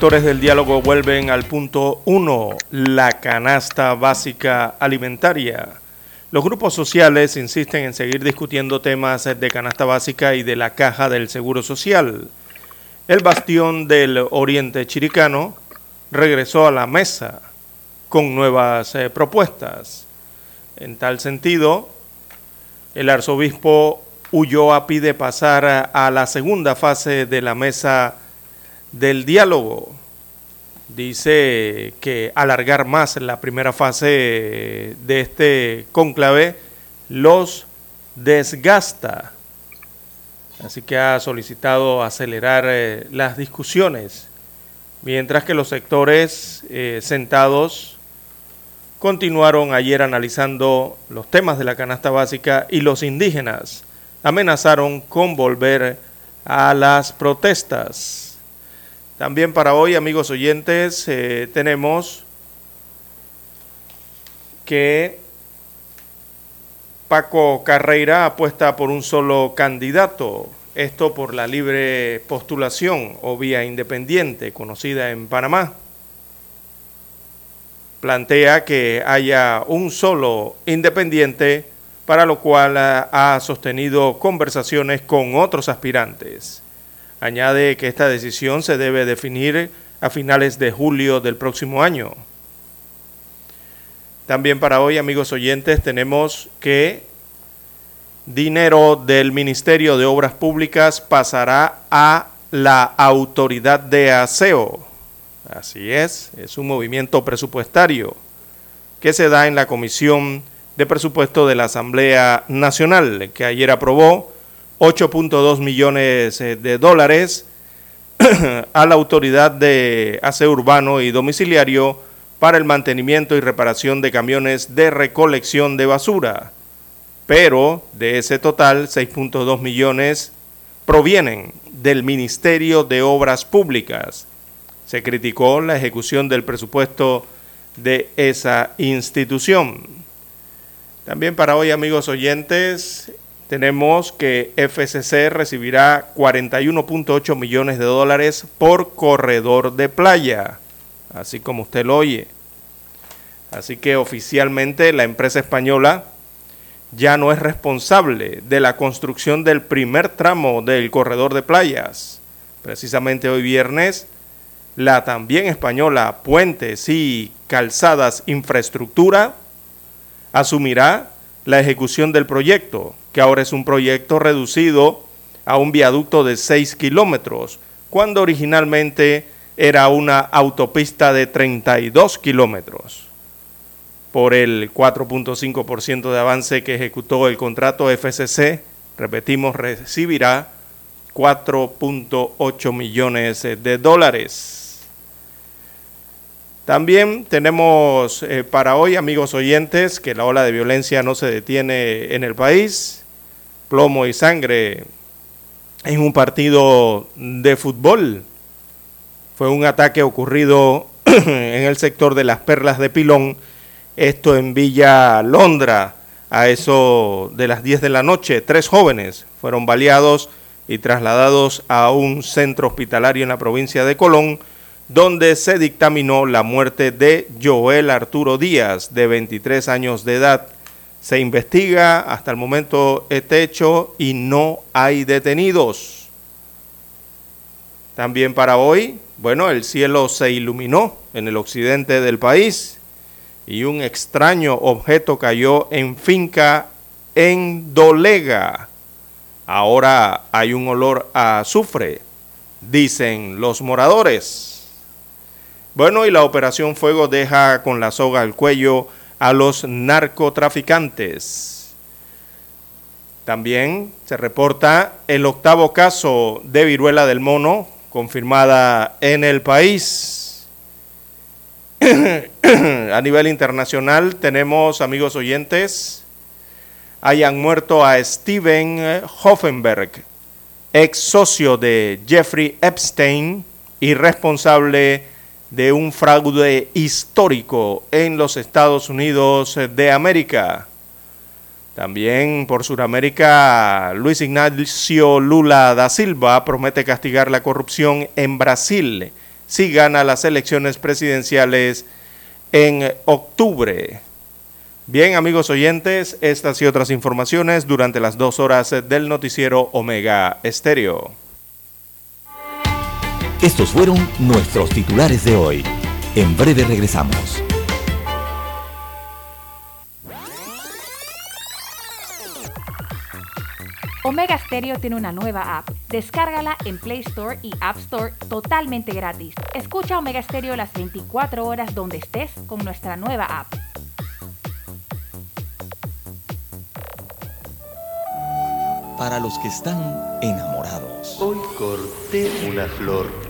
Actores del diálogo vuelven al punto 1, la canasta básica alimentaria. Los grupos sociales insisten en seguir discutiendo temas de canasta básica y de la caja del Seguro Social. El bastión del Oriente Chiricano regresó a la mesa con nuevas eh, propuestas. En tal sentido, el arzobispo Ulloa pide pasar a la segunda fase de la mesa del diálogo. Dice que alargar más la primera fase de este cónclave los desgasta. Así que ha solicitado acelerar eh, las discusiones, mientras que los sectores eh, sentados continuaron ayer analizando los temas de la canasta básica y los indígenas amenazaron con volver a las protestas. También para hoy, amigos oyentes, eh, tenemos que Paco Carreira apuesta por un solo candidato, esto por la libre postulación o vía independiente conocida en Panamá. Plantea que haya un solo independiente, para lo cual ha sostenido conversaciones con otros aspirantes. Añade que esta decisión se debe definir a finales de julio del próximo año. También para hoy, amigos oyentes, tenemos que dinero del Ministerio de Obras Públicas pasará a la autoridad de aseo. Así es, es un movimiento presupuestario que se da en la Comisión de Presupuesto de la Asamblea Nacional, que ayer aprobó 8.2 millones eh, de dólares a la autoridad de aseo urbano y domiciliario para el mantenimiento y reparación de camiones de recolección de basura. Pero de ese total, 6.2 millones provienen del Ministerio de Obras Públicas. Se criticó la ejecución del presupuesto de esa institución. También para hoy, amigos oyentes, tenemos que FCC recibirá 41.8 millones de dólares por corredor de playa, así como usted lo oye. Así que oficialmente la empresa española ya no es responsable de la construcción del primer tramo del corredor de playas. Precisamente hoy viernes, la también española Puentes y Calzadas Infraestructura asumirá la ejecución del proyecto que ahora es un proyecto reducido a un viaducto de 6 kilómetros, cuando originalmente era una autopista de 32 kilómetros. Por el 4.5% de avance que ejecutó el contrato FCC, repetimos, recibirá 4.8 millones de dólares. También tenemos eh, para hoy, amigos oyentes, que la ola de violencia no se detiene en el país plomo y sangre en un partido de fútbol. Fue un ataque ocurrido en el sector de las Perlas de Pilón, esto en Villa Londra, a eso de las 10 de la noche. Tres jóvenes fueron baleados y trasladados a un centro hospitalario en la provincia de Colón, donde se dictaminó la muerte de Joel Arturo Díaz, de 23 años de edad, se investiga hasta el momento este hecho y no hay detenidos. También para hoy, bueno, el cielo se iluminó en el occidente del país y un extraño objeto cayó en finca en Dolega. Ahora hay un olor a azufre, dicen los moradores. Bueno, y la Operación Fuego deja con la soga al cuello a los narcotraficantes. También se reporta el octavo caso de viruela del mono confirmada en el país. a nivel internacional tenemos, amigos oyentes, hayan muerto a Steven Hoffenberg, ex socio de Jeffrey Epstein y responsable de un fraude histórico en los Estados Unidos de América. También por Sudamérica, Luis Ignacio Lula da Silva promete castigar la corrupción en Brasil si gana las elecciones presidenciales en octubre. Bien, amigos oyentes, estas y otras informaciones durante las dos horas del noticiero Omega Estéreo. Estos fueron nuestros titulares de hoy. En breve regresamos. Omega Stereo tiene una nueva app. Descárgala en Play Store y App Store totalmente gratis. Escucha Omega Stereo las 24 horas donde estés con nuestra nueva app. Para los que están enamorados. Hoy corté una flor.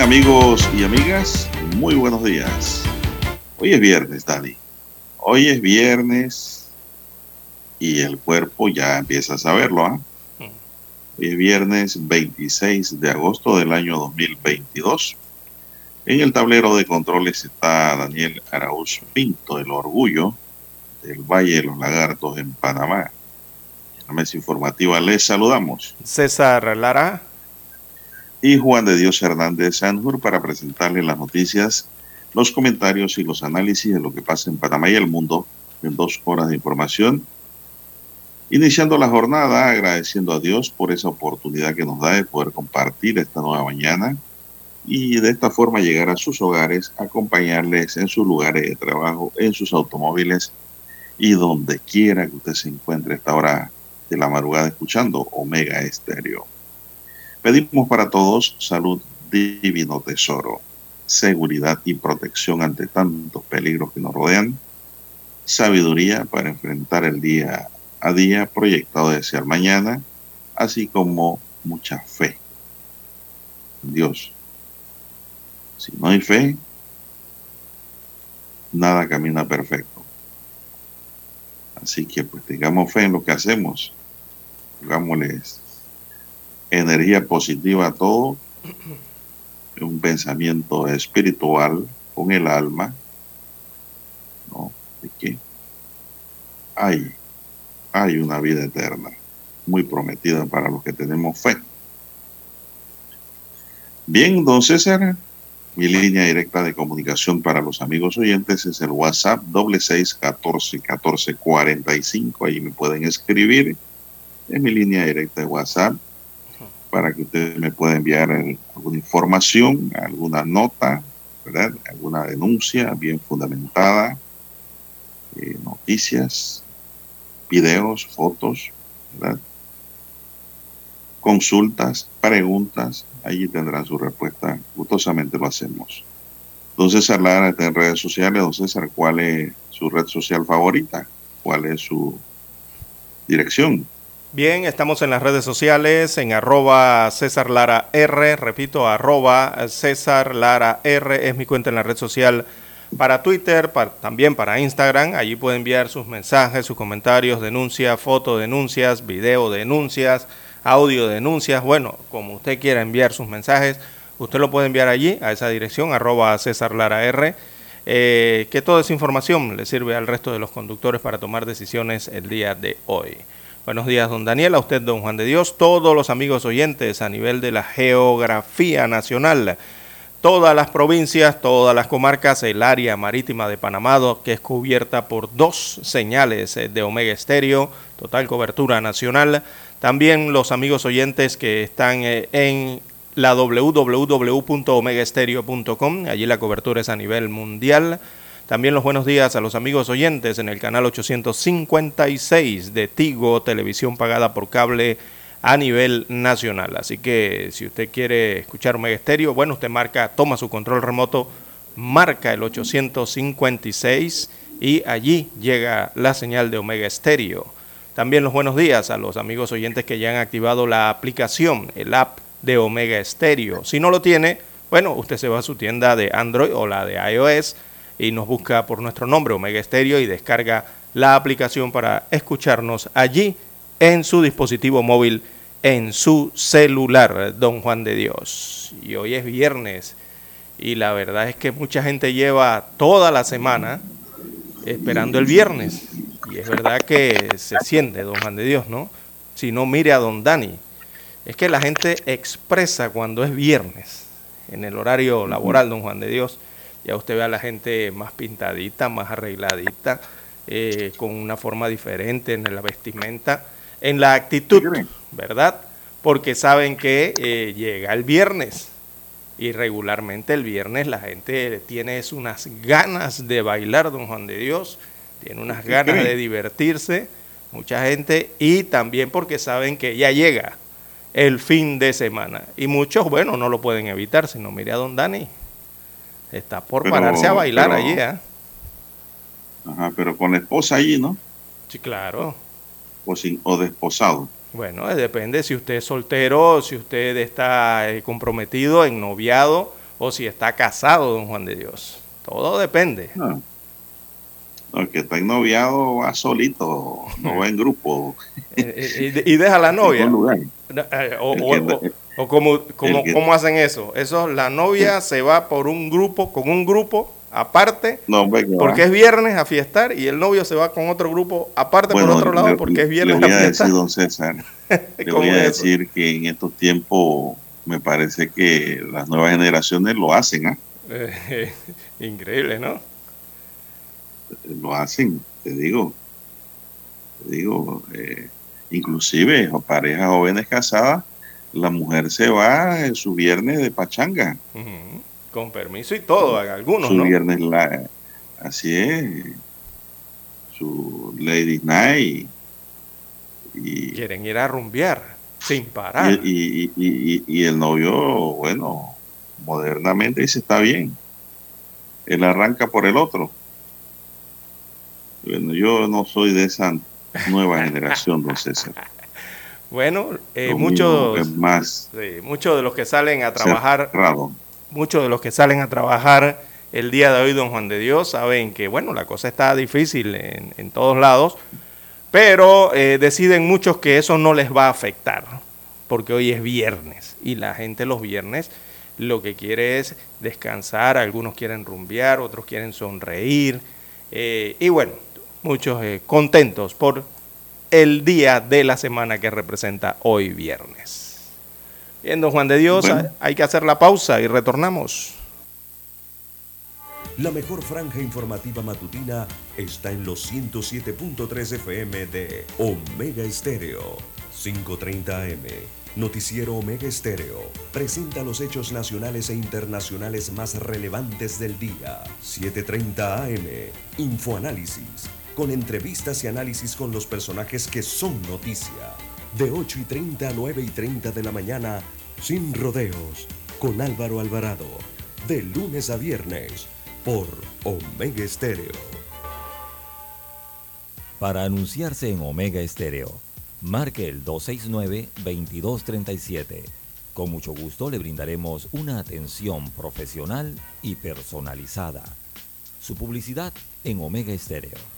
Amigos y amigas, muy buenos días. Hoy es viernes, Dani. Hoy es viernes y el cuerpo ya empieza a saberlo. ¿ah? Hoy es viernes 26 de agosto del año 2022. En el tablero de controles está Daniel Arauz Pinto, el orgullo del Valle de los Lagartos en Panamá. En la mesa informativa les saludamos. César Lara. Y Juan de Dios Hernández Sanjur para presentarle las noticias, los comentarios y los análisis de lo que pasa en Panamá y el mundo en dos horas de información. Iniciando la jornada agradeciendo a Dios por esa oportunidad que nos da de poder compartir esta nueva mañana y de esta forma llegar a sus hogares, acompañarles en sus lugares de trabajo, en sus automóviles y donde quiera que usted se encuentre a esta hora de la madrugada escuchando Omega Estéreo. Pedimos para todos salud, divino tesoro, seguridad y protección ante tantos peligros que nos rodean, sabiduría para enfrentar el día a día proyectado de ser mañana, así como mucha fe en Dios. Si no hay fe, nada camina perfecto. Así que pues tengamos fe en lo que hacemos, pongámosles energía positiva a todo, un pensamiento espiritual con el alma, ¿no? De que hay, hay una vida eterna muy prometida para los que tenemos fe. Bien, don César, mi línea directa de comunicación para los amigos oyentes es el WhatsApp doble seis catorce catorce cuarenta y cinco. Ahí me pueden escribir en mi línea directa de WhatsApp para que ustedes me puedan enviar alguna información, alguna nota, ¿verdad? alguna denuncia bien fundamentada, eh, noticias, videos, fotos, ¿verdad? consultas, preguntas, allí tendrán su respuesta. Gustosamente lo hacemos. Don César Lara está en redes sociales. Don César, ¿cuál es su red social favorita? ¿Cuál es su dirección? Bien, estamos en las redes sociales, en arroba César Lara R, repito, arroba César Lara R es mi cuenta en la red social para Twitter, también para Instagram. Allí puede enviar sus mensajes, sus comentarios, denuncias, fotodenuncias, video denuncias, audio denuncias. Bueno, como usted quiera enviar sus mensajes, usted lo puede enviar allí, a esa dirección, arroba César Lara R. Eh, que toda esa información le sirve al resto de los conductores para tomar decisiones el día de hoy. Buenos días, don Daniel, a usted, don Juan de Dios, todos los amigos oyentes a nivel de la geografía nacional, todas las provincias, todas las comarcas, el área marítima de Panamá, que es cubierta por dos señales eh, de Omega Estéreo, total cobertura nacional. También los amigos oyentes que están eh, en la www.omegaestereo.com, allí la cobertura es a nivel mundial. También los buenos días a los amigos oyentes en el canal 856 de Tigo, televisión pagada por cable a nivel nacional. Así que si usted quiere escuchar Omega Estéreo, bueno, usted marca, toma su control remoto, marca el 856 y allí llega la señal de Omega Estéreo. También los buenos días a los amigos oyentes que ya han activado la aplicación, el app de Omega Estéreo. Si no lo tiene, bueno, usted se va a su tienda de Android o la de iOS y nos busca por nuestro nombre Omega Estéreo y descarga la aplicación para escucharnos allí en su dispositivo móvil, en su celular, don Juan de Dios. Y hoy es viernes y la verdad es que mucha gente lleva toda la semana esperando el viernes. Y es verdad que se siente, don Juan de Dios, ¿no? Si no, mire a don Dani. Es que la gente expresa cuando es viernes, en el horario laboral, don Juan de Dios, ya usted ve a la gente más pintadita, más arregladita, eh, con una forma diferente en la vestimenta, en la actitud, ¿verdad? Porque saben que eh, llega el viernes. Y regularmente el viernes la gente tiene unas ganas de bailar, don Juan de Dios, tiene unas ganas de divertirse, mucha gente, y también porque saben que ya llega el fin de semana. Y muchos, bueno, no lo pueden evitar, sino mire a don Dani, Está por Pero- pararse a bailar pero- allí, ¿eh? Ajá, pero con la esposa allí, ¿no? Sí, claro. O, sin, o desposado. Bueno, eh, depende si usted es soltero, si usted está eh, comprometido, en noviado, o si está casado, don Juan de Dios. Todo depende. No. No, el que está ennoviado va solito, no va en grupo. Eh, y, y deja la en novia. un lugar. O, o- o como, como- el que- ¿cómo hacen eso? Eso, la novia se va por un grupo, con un grupo aparte, No, va. porque es viernes a fiestar, y el novio se va con otro grupo aparte por otro lado, le- porque es le viernes voy a a fiestar. decir, don César, le ¿Cómo voy a eso? decir que en estos tiempos me parece que las nuevas generaciones lo hacen. Eh, increíble, ¿no? lo hacen, te digo, te digo, eh, inclusive parejas jóvenes casadas, la mujer se va en su viernes de pachanga. Con permiso y todo, algunos, su ¿no? viernes la, así es, su Lady Night y, Quieren ir a rumbear sin parar. y- y- y el novio, bueno, modernamente dice está bien, él arranca por el otro. Bueno, yo no soy de esa nueva generación, don César. Bueno, eh, muchos, es más sí, muchos de los que salen a trabajar, cerrado. muchos de los que salen a trabajar el día de hoy, don Juan de Dios, saben que, bueno, la cosa está difícil en, en todos lados, pero eh, deciden muchos que eso no les va a afectar, porque hoy es viernes y la gente los viernes lo que quiere es descansar, algunos quieren rumbear, otros quieren sonreír eh, y bueno, muchos eh, contentos por el día de la semana que representa hoy viernes. Bien, don Juan de Dios, Bueno. hay que hacer la pausa y retornamos. La mejor franja informativa matutina está en los 107.3 FM de Omega Estéreo. 5.30 AM. Noticiero Omega Estéreo. Presenta los hechos nacionales e internacionales más relevantes del día. 7.30 AM. Infoanálisis. Con entrevistas y análisis con los personajes que son noticia. De 8 y 30 a 9 y 30 de la mañana. Sin rodeos. Con Álvaro Alvarado. De lunes a viernes por Omega Estéreo. Para anunciarse en Omega Estéreo, marque el 269-2237. Con mucho gusto le brindaremos una atención profesional y personalizada. Su publicidad en Omega Estéreo.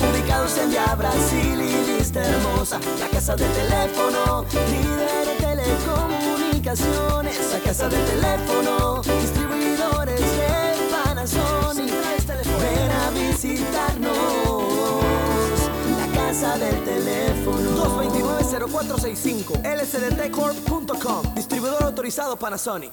Ubicados en Via Brasil y Vista Hermosa. La casa del teléfono, líder en telecomunicaciones. La casa del teléfono, distribuidores de Panasonic. Ven a visitarnos. La casa del teléfono. 229-0465. lsdtcorp.com. Distribuidor autorizado Panasonic.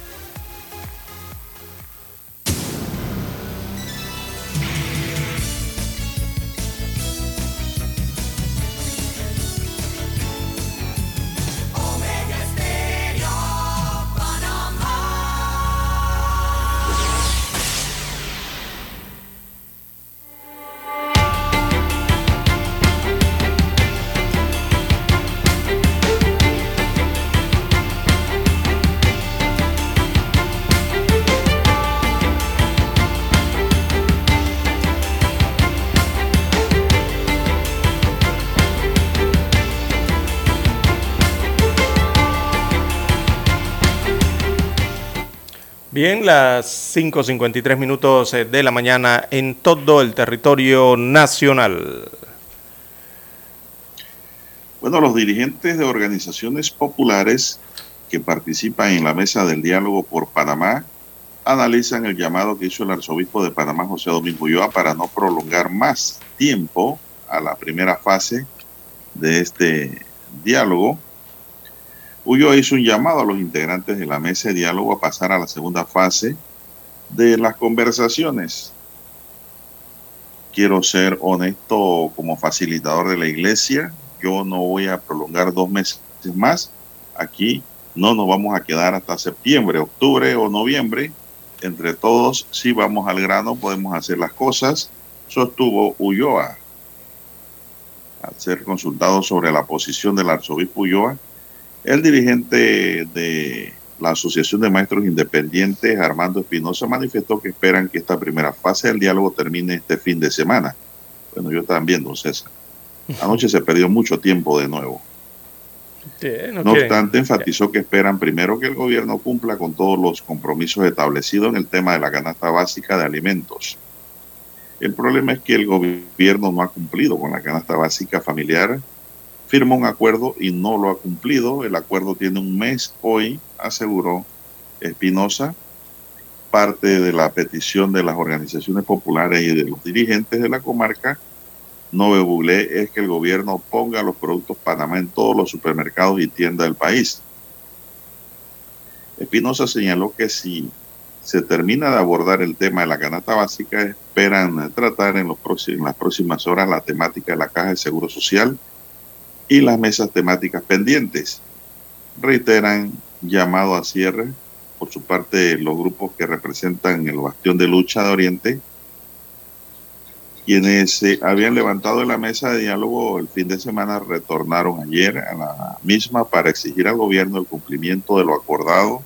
Bien, las 5.53 minutos eh, de la mañana en todo el territorio nacional. Bueno, los dirigentes de organizaciones populares que participan en la mesa del diálogo por Panamá analizan el llamado que hizo el arzobispo de Panamá, José Domingo Ulloa, para no prolongar más tiempo a la primera fase de este diálogo. Ulloa hizo un llamado a los integrantes de la mesa de diálogo a pasar a la segunda fase de las conversaciones. Quiero ser honesto como facilitador de la iglesia. Yo no voy a prolongar dos meses más. Aquí no nos vamos a quedar hasta septiembre, octubre o noviembre. Entre todos, si vamos al grano, podemos hacer las cosas, sostuvo Ulloa. Al ser consultado sobre la posición del arzobispo Ulloa, el dirigente de la Asociación de Maestros Independientes, Armando Espinosa, manifestó que esperan que esta primera fase del diálogo termine este fin de semana. Bueno, yo también, don César. Anoche se perdió mucho tiempo de nuevo. no obstante, enfatizó que esperan primero que el gobierno cumpla con todos los compromisos establecidos en el tema de la canasta básica de alimentos. El problema es que el gobierno no ha cumplido con la canasta básica familiar, firmó un acuerdo y no lo ha cumplido. El acuerdo tiene un mes hoy, aseguró Espinosa. Parte de la petición de las organizaciones populares y de los dirigentes de la comarca no googleé es que el gobierno ponga los productos Panamá en todos los supermercados y tiendas del país. Espinosa señaló que si se termina de abordar el tema de la canasta básica, esperan tratar en, los próximos, en las próximas horas la temática de la caja de seguro social y las mesas temáticas pendientes. Reiteran llamado a cierre por su parte los grupos que representan el bastión de lucha de Oriente, quienes se habían levantado en la mesa de diálogo el fin de semana retornaron ayer a la misma para exigir al gobierno el cumplimiento de lo acordado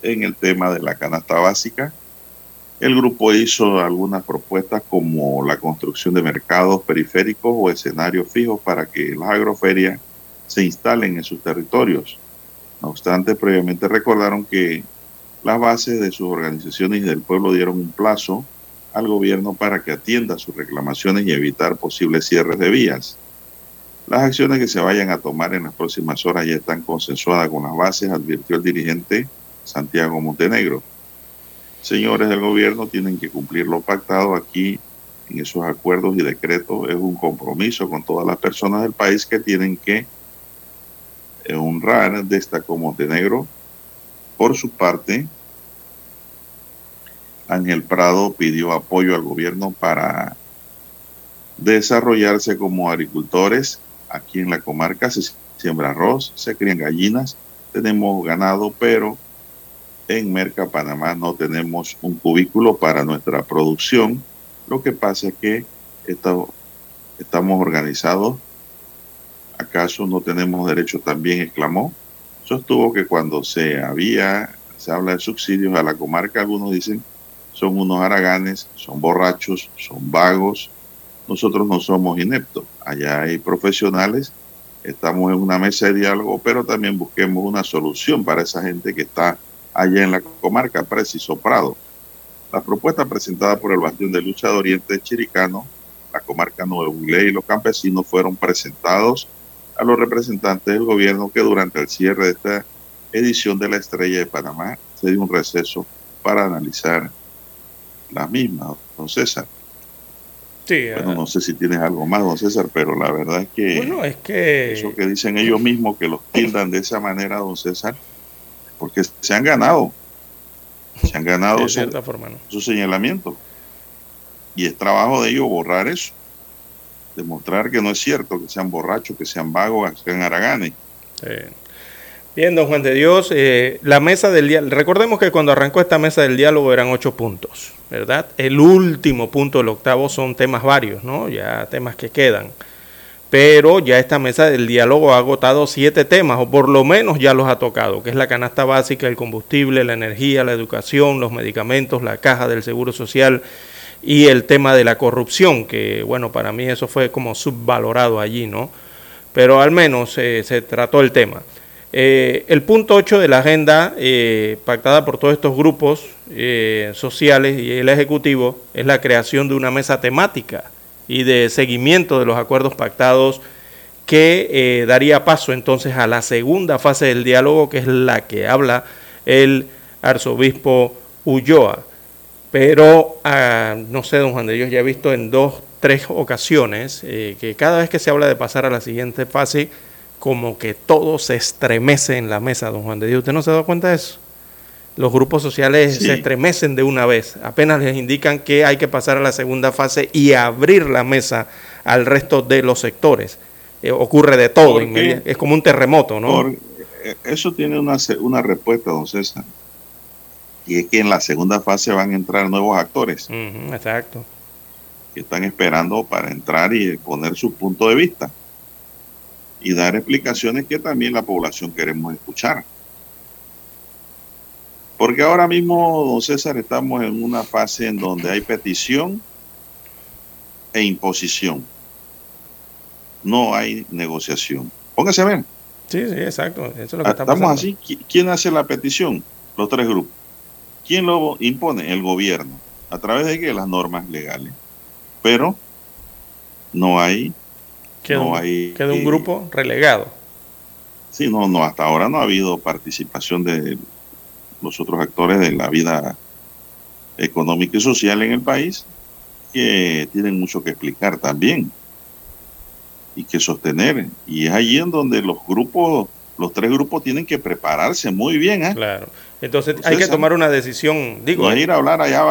en el tema de la canasta básica. El grupo hizo algunas propuestas como la construcción de mercados periféricos o escenarios fijos para que las agroferias se instalen en sus territorios. No obstante, previamente recordaron que las bases de sus organizaciones y del pueblo dieron un plazo al gobierno para que atienda sus reclamaciones y evitar posibles cierres de vías. Las acciones que se vayan a tomar en las próximas horas ya están consensuadas con las bases, advirtió el dirigente Santiago Montenegro. Señores del gobierno tienen que cumplir lo pactado aquí en esos acuerdos y decretos. Es un compromiso con todas las personas del país que tienen que honrar, destacó Montenegro. Por su parte, Ángel Prado pidió apoyo al gobierno para desarrollarse como agricultores. Aquí en la comarca se siembra arroz, se crían gallinas, tenemos ganado, pero en Merca, Panamá, no tenemos un cubículo para nuestra producción. Lo que pasa es que estamos organizados. ¿Acaso no tenemos derecho también? exclamó. Sostuvo que cuando se había, se habla de subsidios a la comarca, algunos dicen son unos haraganes, son borrachos, son vagos. Nosotros no somos ineptos. Allá hay profesionales, estamos en una mesa de diálogo, pero también busquemos una solución para esa gente que está allá en la comarca Preciso Prado. La propuesta presentada por el Bastión de Lucha de Oriente Chiricano, la comarca Nuevo Ley y los campesinos fueron presentados a los representantes del gobierno que durante el cierre de esta edición de la Estrella de Panamá se dio un receso para analizar la misma, don César. Sí, bueno, no sé si tienes algo más, don César, pero la verdad es que, bueno, es que eso que dicen ellos mismos, que los tildan de esa manera, don César, porque se han ganado, se han ganado de su, forma, ¿no? su señalamiento. Y es trabajo de ellos borrar eso, demostrar que no es cierto, que sean borrachos, que sean vagos, que sean haraganes. Sí. Bien, don Juan de Dios, eh, la mesa del diálogo, recordemos que cuando arrancó esta mesa del diálogo eran ocho puntos, ¿verdad? El último punto, el octavo, son temas varios, ¿no? Ya temas que quedan. Pero ya esta mesa del diálogo ha agotado siete temas, o por lo menos ya los ha tocado, que es la canasta básica, el combustible, la energía, la educación, los medicamentos, la caja del Seguro Social y el tema de la corrupción, que bueno, para mí eso fue como subvalorado allí, ¿no? Pero al menos eh, se trató el tema. Eh, el punto 8 de la agenda eh, pactada por todos estos grupos sociales y el Ejecutivo es la creación de una mesa temática y de seguimiento de los acuerdos pactados que daría paso entonces a la segunda fase del diálogo, que es la que habla el arzobispo Ulloa. Pero, ah, no sé, don Juan de Dios, ya he visto en dos, tres ocasiones que cada vez que se habla de pasar a la siguiente fase, como que todo se estremece en la mesa, don Juan de Dios. ¿Usted no se dado cuenta de eso? Los grupos sociales se estremecen de una vez. Apenas les indican que hay que pasar a la segunda fase y abrir la mesa al resto de los sectores. Eh, ocurre de todo. Es como un terremoto, ¿no? Eh, eso tiene una, una respuesta, don César. Y es que en la segunda fase van a entrar nuevos actores. exacto. Que están esperando para entrar y poner su punto de vista y dar explicaciones que también la población queremos escuchar. Porque ahora mismo, don César, estamos en una fase en donde hay petición e imposición. No hay negociación. Póngase a ver. Sí, sí, exacto. Eso es lo que está Estamos así. ¿Quién hace la petición? Los tres grupos. ¿Quién lo impone? El gobierno. ¿A través de qué? Las normas legales. Pero no hay Queda, no hay, queda un grupo relegado. Sí, no, no, hasta ahora no ha habido participación de los otros actores de la vida económica y social en el país que tienen mucho que explicar también y que sostener. Y es allí en donde los grupos, los tres grupos tienen que prepararse muy bien. ¿eh? Claro. Entonces, hay que tomar una decisión, digo. No ir a hablar allá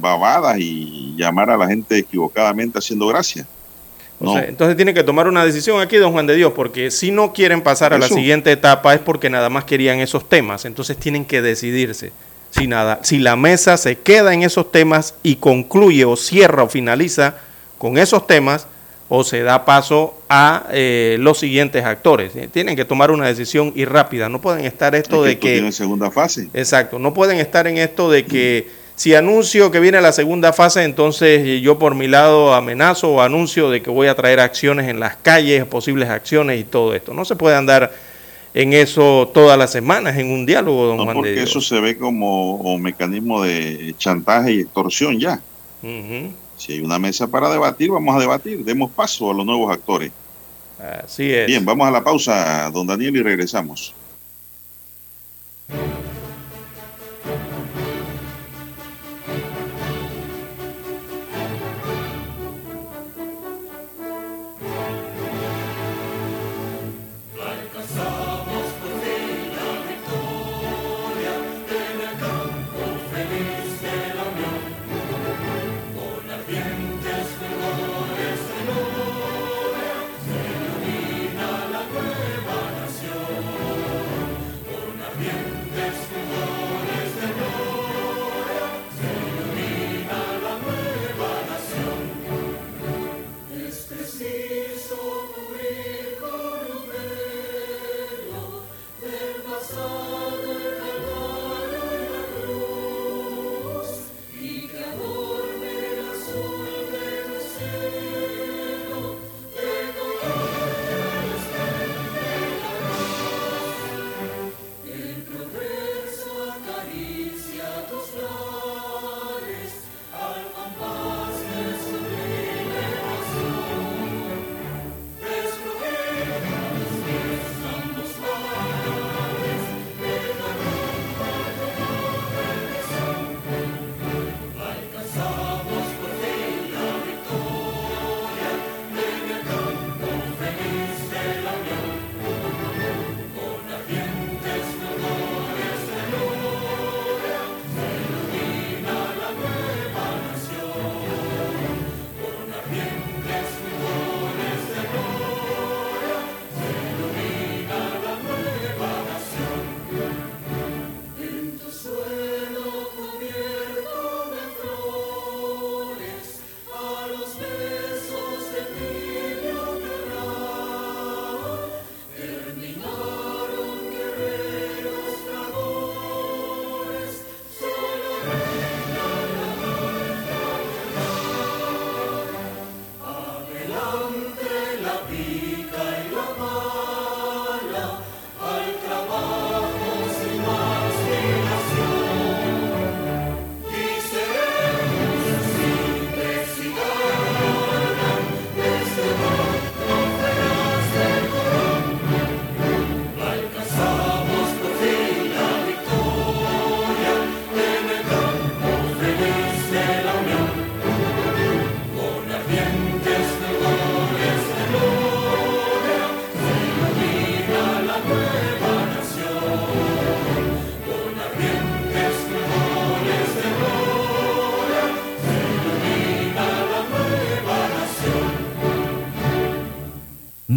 babadas y llamar a la gente equivocadamente haciendo gracia. O No. sea, entonces tienen que tomar una decisión aquí, don Juan de Dios, porque si no quieren pasar a la siguiente etapa es porque nada más querían esos temas. Entonces tienen que decidirse. Si, nada, si la mesa se queda en esos temas y concluye o cierra o finaliza con esos temas, o se da paso a eh, los siguientes actores. Eh, Tienen que tomar una decisión y rápida. No pueden estar esto Es de que... tiene segunda fase. Exacto, no pueden estar en esto de que si anuncio que viene la segunda fase, entonces yo por mi lado amenazo o anuncio de que voy a traer acciones en las calles, posibles acciones y todo esto. No se puede andar en eso todas las semanas en un diálogo, don No, Juan de porque Dios. eso se ve como un mecanismo de chantaje y extorsión ya. Si hay una mesa para debatir, vamos a debatir. Demos paso a los nuevos actores. Así es. Bien, vamos a la pausa, don Daniel, y regresamos.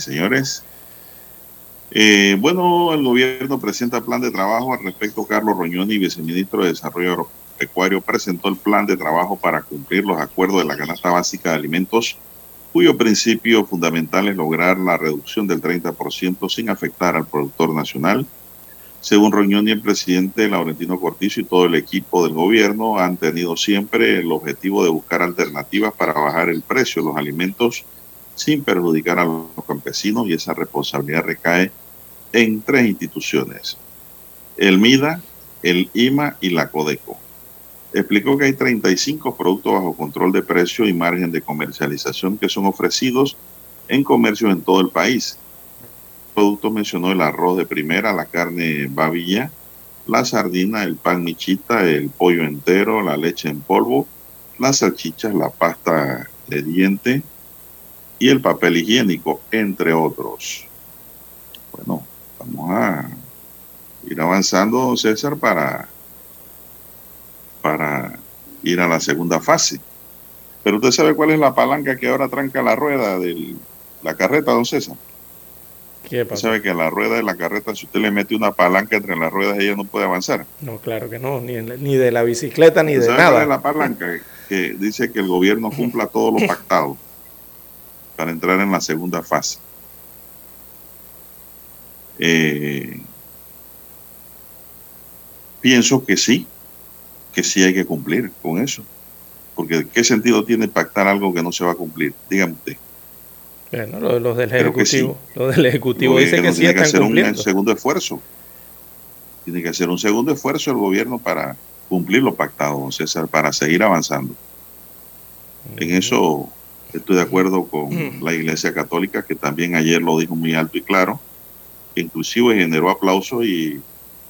Señores. Eh, bueno, el gobierno presenta plan de trabajo al respecto. Carlos Roñoni, viceministro de Desarrollo Agropecuario, presentó el plan de trabajo para cumplir los acuerdos de la canasta básica de alimentos, cuyo principio fundamental es lograr la reducción del 30% sin afectar al productor nacional. Según Roñoni, el presidente Laurentino Cortizo y todo el equipo del gobierno han tenido siempre el objetivo de buscar alternativas para bajar el precio de los alimentos sin perjudicar a los campesinos y esa responsabilidad recae en tres instituciones, el MIDA, el IMA y la CODECO. explicó que hay 35 productos bajo control de precio y margen de comercialización que son ofrecidos en comercios en todo el país. Productos mencionó el arroz de primera, la carne babilla, la sardina, el pan michita, el pollo entero, la leche en polvo, las salchichas, la pasta de diente y el papel higiénico, entre otros. Bueno, vamos a ir avanzando, César, para, para ir a la segunda fase. Pero usted sabe cuál es la palanca que ahora tranca la rueda de la carreta, don César. ¿Qué Usted pasa? sabe que la rueda de la carreta, si usted le mete una palanca entre las ruedas, ella no puede avanzar. No, claro que no, ni, ni de la bicicleta ni de ¿Sabe cuál nada. es la palanca? Que dice que el gobierno cumpla todo lo pactado para entrar en la segunda fase. Eh, pienso que sí, que sí hay que cumplir con eso. Porque ¿qué sentido tiene pactar algo que no se va a cumplir? Dígame usted. Bueno, los, los del que Ejecutivo, los del Ejecutivo dicen que sí que están hacer un segundo esfuerzo. Tiene que hacer un segundo esfuerzo el gobierno para cumplir lo pactado, don César, para seguir avanzando. En eso estoy de acuerdo con la Iglesia Católica, que también ayer lo dijo muy alto y claro, que inclusive generó aplauso y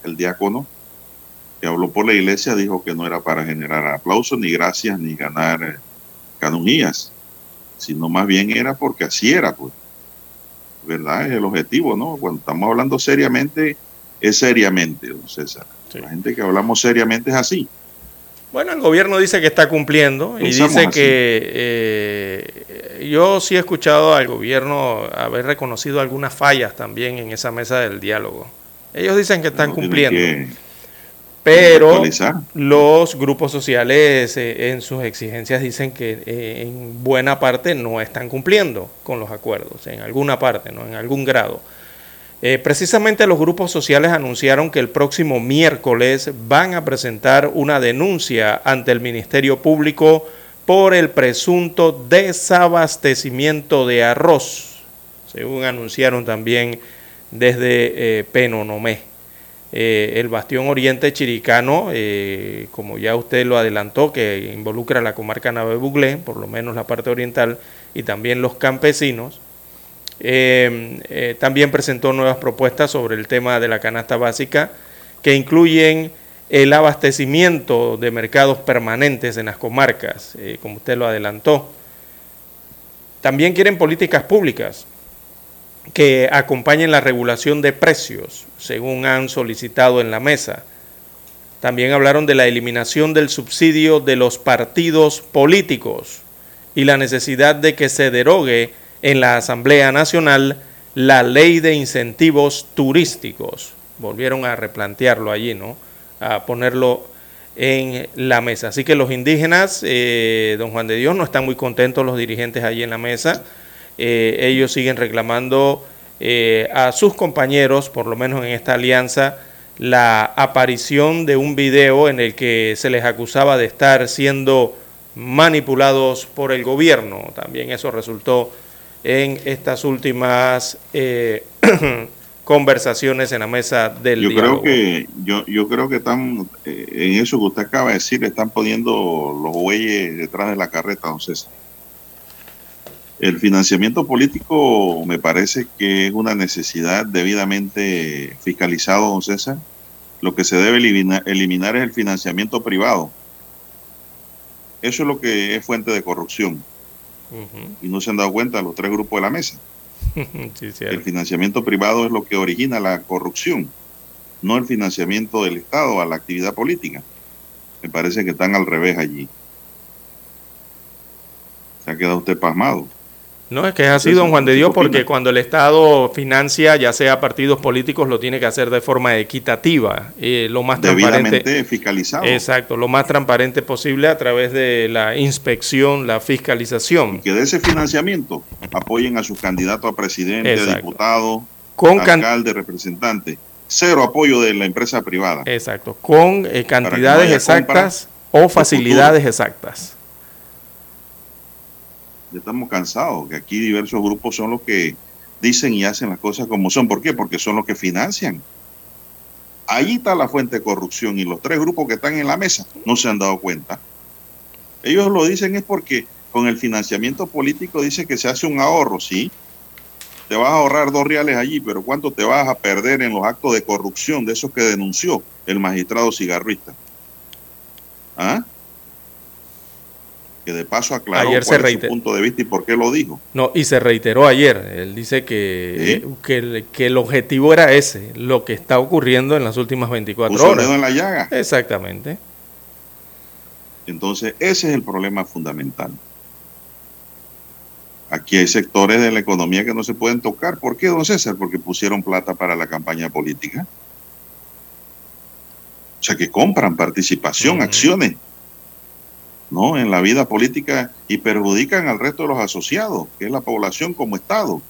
el diácono que habló por la Iglesia dijo que no era para generar aplausos, ni gracias, ni ganar eh, canonjías, sino más bien era porque así era, pues. ¿Verdad? Es el objetivo, ¿no? Cuando estamos hablando seriamente, es seriamente, don César. Sí. La gente que hablamos seriamente es así. Bueno, el gobierno dice que está cumpliendo y Pensamos dice así. que eh, yo sí he escuchado al gobierno haber reconocido algunas fallas también en esa mesa del diálogo. Ellos dicen que están cumpliendo, que pero los grupos sociales eh, en sus exigencias dicen que eh, en buena parte no están cumpliendo con los acuerdos, en alguna parte, no en algún grado. Eh, precisamente los grupos sociales anunciaron que el próximo miércoles van a presentar una denuncia ante el Ministerio Público por el presunto desabastecimiento de arroz, según anunciaron también desde eh, Penonomé. Eh, el bastión oriente chiricano, eh, como ya usted lo adelantó, que involucra la comarca Nave Buglé, por lo menos la parte oriental, y también los campesinos, eh, eh, también presentó nuevas propuestas sobre el tema de la canasta básica que incluyen el abastecimiento de mercados permanentes en las comarcas, eh, como usted lo adelantó. También quieren políticas públicas que acompañen la regulación de precios, según han solicitado en la mesa. También hablaron de la eliminación del subsidio de los partidos políticos y la necesidad de que se derogue en la Asamblea Nacional la ley de incentivos turísticos. Volvieron a replantearlo allí, ¿no? A ponerlo en la mesa. Así que los indígenas, eh, don Juan de Dios, no están muy contentos los dirigentes allí en la mesa. Eh, ellos siguen reclamando eh, a sus compañeros, por lo menos en esta alianza, la aparición de un video en el que se les acusaba de estar siendo manipulados por el gobierno. También eso resultó en estas últimas eh, conversaciones en la mesa del Yo diálogo. creo que yo, yo creo que están eh, en eso que usted acaba de decir, están poniendo los bueyes detrás de la carreta, don César. El financiamiento político me parece que es una necesidad debidamente fiscalizado, don César. Lo que se debe eliminar, eliminar es el financiamiento privado. Eso es lo que es fuente de corrupción. Y no se han dado cuenta los tres grupos de la mesa. Sí. El financiamiento privado es lo que origina la corrupción, no el financiamiento del Estado a la actividad política. Me parece que están al revés allí. Se ha quedado usted pasmado. No, es que es así, don Juan de ¿qué Dios, porque cuando el Estado financia, ya sea partidos políticos, lo tiene que hacer de forma equitativa, eh, lo más transparente. Debidamente fiscalizado. Exacto, lo más transparente posible a través de la inspección, la fiscalización, Que de ese financiamiento apoyen a sus candidatos a presidente, Exacto. diputado, con, alcalde, representante. Cero apoyo de la empresa privada. exacto, con eh, no cantidades exactas o facilidades exactas. Ya estamos cansados, que aquí diversos grupos son los que dicen y hacen las cosas como son. ¿Por qué? Porque son los que financian Ahí está la fuente de corrupción y los tres grupos que están en la mesa no se han dado cuenta. Ellos lo dicen es porque con el financiamiento político dice que se hace un ahorro, sí. Te vas a ahorrar dos reales allí, pero ¿cuánto te vas a perder en los actos de corrupción de esos que denunció el magistrado cigarrista? ¿Ah? Que de paso aclaró Ayer se es su punto de vista y por qué lo dijo. No, y se reiteró ayer. Él dice que, ¿Sí? que, el, que el objetivo era ese, lo que está ocurriendo en las últimas 24 Puso el horas. dedo en la llaga. Exactamente. Entonces, ese es el problema fundamental. Aquí hay sectores de la economía que no se pueden tocar. ¿Por qué, don César? Porque pusieron plata para la campaña política. O sea, que compran participación, acciones, ¿no? En la vida política y perjudican al resto de los asociados, que es la población como Estado,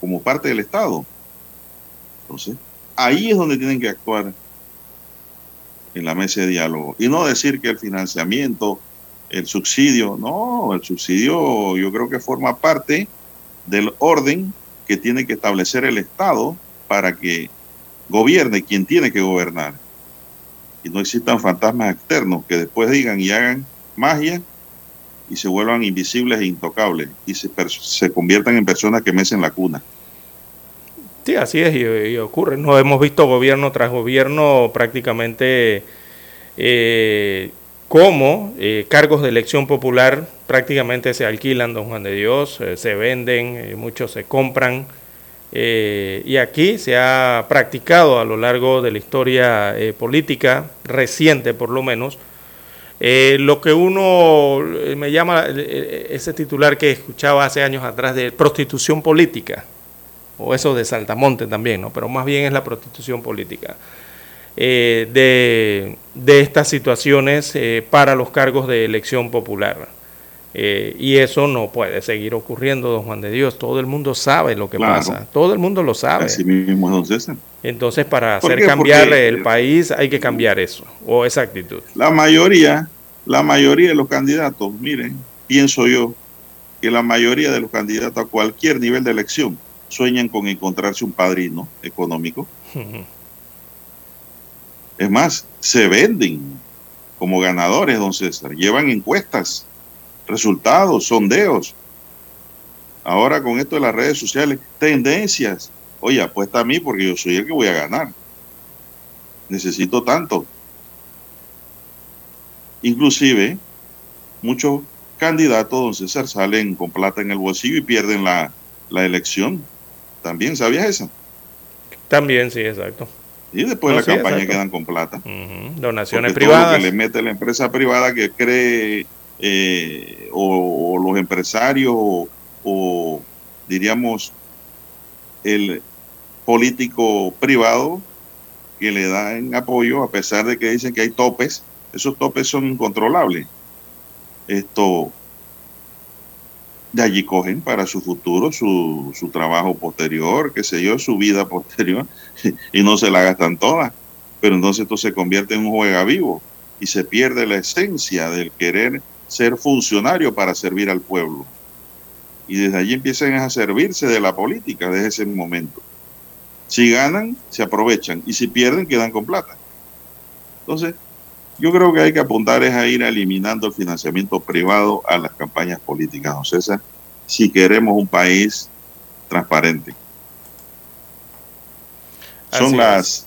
como parte del Estado. Entonces, ahí es donde tienen que actuar en la mesa de diálogo. Y no decir que el financiamiento, el subsidio, no, el subsidio yo creo que forma parte del orden que tiene que establecer el Estado para que gobierne quien tiene que gobernar. Y no existan fantasmas externos que después digan y hagan magia y se vuelvan invisibles e intocables y se, se conviertan en personas que mecen la cuna. Sí, así es, y, y ocurre. No hemos visto gobierno tras gobierno prácticamente eh, cómo eh, cargos de elección popular prácticamente se alquilan, don Juan de Dios, eh, se venden, eh, muchos se compran. eh, y aquí se ha practicado a lo largo de la historia eh, política, reciente por lo menos, eh, lo que uno eh, me llama eh, ese titular que escuchaba hace años atrás de prostitución política o eso de Saltamonte también, ¿no? pero más bien es la prostitución política, de, de estas situaciones para los cargos de elección popular. Eh, y eso no puede seguir ocurriendo, don Juan de Dios. Todo el mundo sabe lo que Claro. pasa. Todo el mundo lo sabe. Así mismo es don César. Entonces, para ¿Por hacer qué? cambiar Porque- el país hay que cambiar eso, o esa actitud. La mayoría, la mayoría de los candidatos, miren, pienso yo que la mayoría de los candidatos a cualquier nivel de elección sueñan con encontrarse un padrino económico. Es más, se venden como ganadores, don César. Llevan encuestas, resultados, sondeos. Ahora con esto de las redes sociales, tendencias. Oye, apuesta a mí porque yo soy el que voy a ganar. Necesito tanto. Inclusive, muchos candidatos, don César, salen con plata en el bolsillo y pierden la, la elección. También, ¿sabías eso? También, sí, exacto. Y después No, de la sí, campaña exacto. quedan con plata. Donaciones Porque todo lo privadas. que le mete la empresa privada que cree eh, o, los empresarios o, o, diríamos el político privado que le dan apoyo a pesar de que dicen que hay topes, esos topes son incontrolables. Esto de allí cogen para su futuro, su, su trabajo posterior, qué sé yo, su vida posterior, y no se la gastan todas pero entonces esto se convierte en un juega vivo y se pierde la esencia del querer ser funcionario para servir al pueblo. Y desde allí empiezan a servirse de la política desde ese momento. Si ganan, se aprovechan y si pierden, quedan con plata. Entonces, yo creo que hay que apuntar es a ir eliminando el financiamiento privado a las campañas políticas, don César, si queremos un país transparente. Son Así las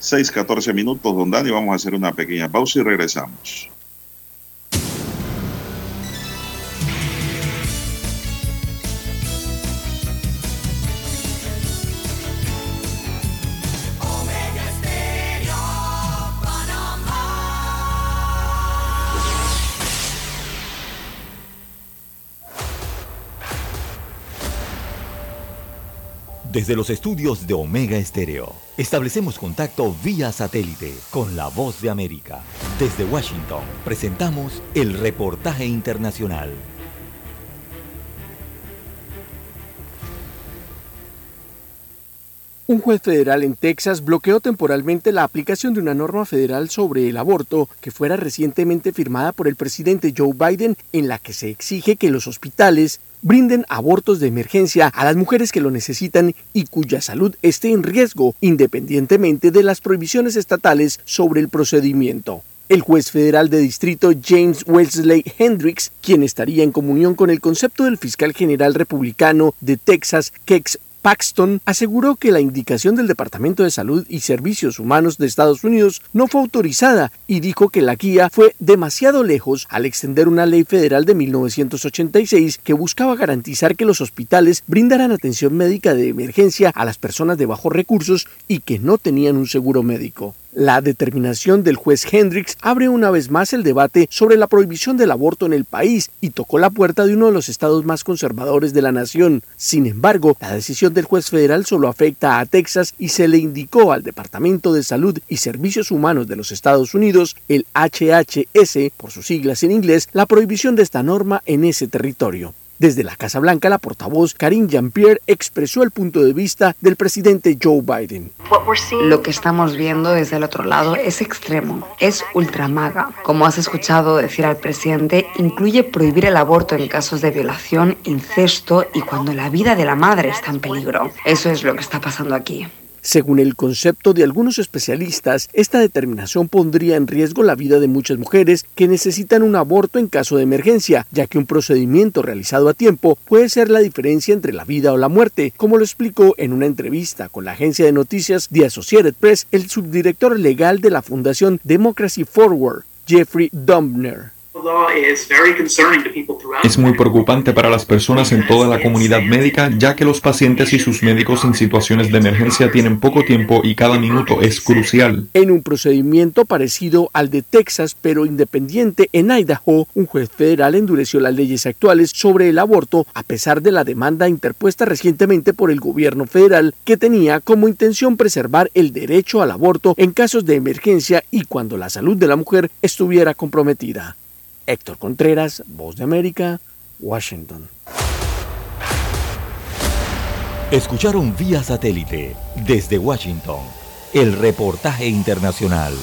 6:14 minutos, don Dani. Vamos a hacer una pequeña pausa y regresamos. Desde los estudios de Omega Estéreo, establecemos contacto vía satélite con la voz de América. Desde Washington, presentamos el reportaje internacional. Un juez federal en Texas bloqueó temporalmente la aplicación de una norma federal sobre el aborto que fuera recientemente firmada por el presidente Joe Biden en la que se exige que los hospitales brinden abortos de emergencia a las mujeres que lo necesitan y cuya salud esté en riesgo, independientemente de las prohibiciones estatales sobre el procedimiento. El juez federal de distrito James Wesley Hendricks, quien estaría en comunión con el concepto del fiscal general republicano de Texas, Kex Paxton aseguró que la indicación del Departamento de Salud y Servicios Humanos de Estados Unidos no fue autorizada y dijo que la guía fue demasiado lejos al extender una ley federal de 1986 que buscaba garantizar que los hospitales brindaran atención médica de emergencia a las personas de bajos recursos y que no tenían un seguro médico. La determinación del juez Hendricks abre una vez más el debate sobre la prohibición del aborto en el país y tocó la puerta de uno de los estados más conservadores de la nación. Sin embargo, la decisión del juez federal solo afecta a Texas y se le indicó al Departamento de Salud y Servicios Humanos de los Estados Unidos, el HHS, por sus siglas en inglés, la prohibición de esta norma en ese territorio. Desde la Casa Blanca, la portavoz Karine Jean-Pierre expresó el punto de vista del presidente Joe Biden. Lo que estamos viendo desde el otro lado es extremo, es ultramaga. Como has escuchado decir al presidente, incluye prohibir el aborto en casos de violación, incesto y cuando la vida de la madre está en peligro. Eso es lo que está pasando aquí. Según el concepto de algunos especialistas, esta determinación pondría en riesgo la vida de muchas mujeres que necesitan un aborto en caso de emergencia, ya que un procedimiento realizado a tiempo puede ser la diferencia entre la vida o la muerte, como lo explicó en una entrevista con la agencia de noticias The Associated Press el subdirector legal de la Fundación Democracy Forward, Jeffrey Dumbner. Es muy preocupante para las personas en toda la comunidad médica, ya que los pacientes y sus médicos en situaciones de emergencia tienen poco tiempo y cada minuto es crucial. En un procedimiento parecido al de Texas, pero independiente en Idaho, un juez federal endureció las leyes actuales sobre el aborto a pesar de la demanda interpuesta recientemente por el gobierno federal que tenía como intención preservar el derecho al aborto en casos de emergencia y cuando la salud de la mujer estuviera comprometida. Héctor Contreras, Voz de América, Washington. Escucharon vía satélite desde Washington el reportaje internacional.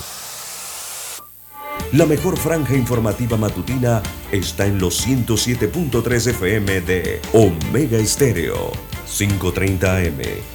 La mejor franja informativa matutina está en los 107.3 FM de Omega Estéreo, 530 AM.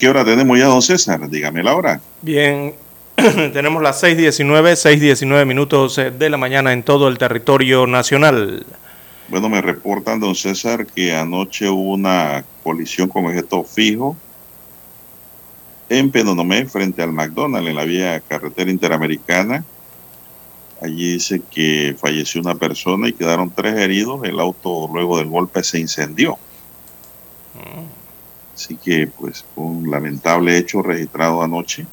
¿Qué hora tenemos ya, don César? Dígame la hora. Bien, tenemos las 6.19, 6.19 minutos eh, de la mañana en todo el territorio nacional. Bueno, me reportan, don César, que anoche hubo una colisión con objeto fijo en Penonomé, frente al McDonald's, en la vía carretera interamericana. Allí dice que falleció una persona y quedaron tres heridos. El auto luego del golpe se incendió. Así que, pues, un lamentable hecho registrado anoche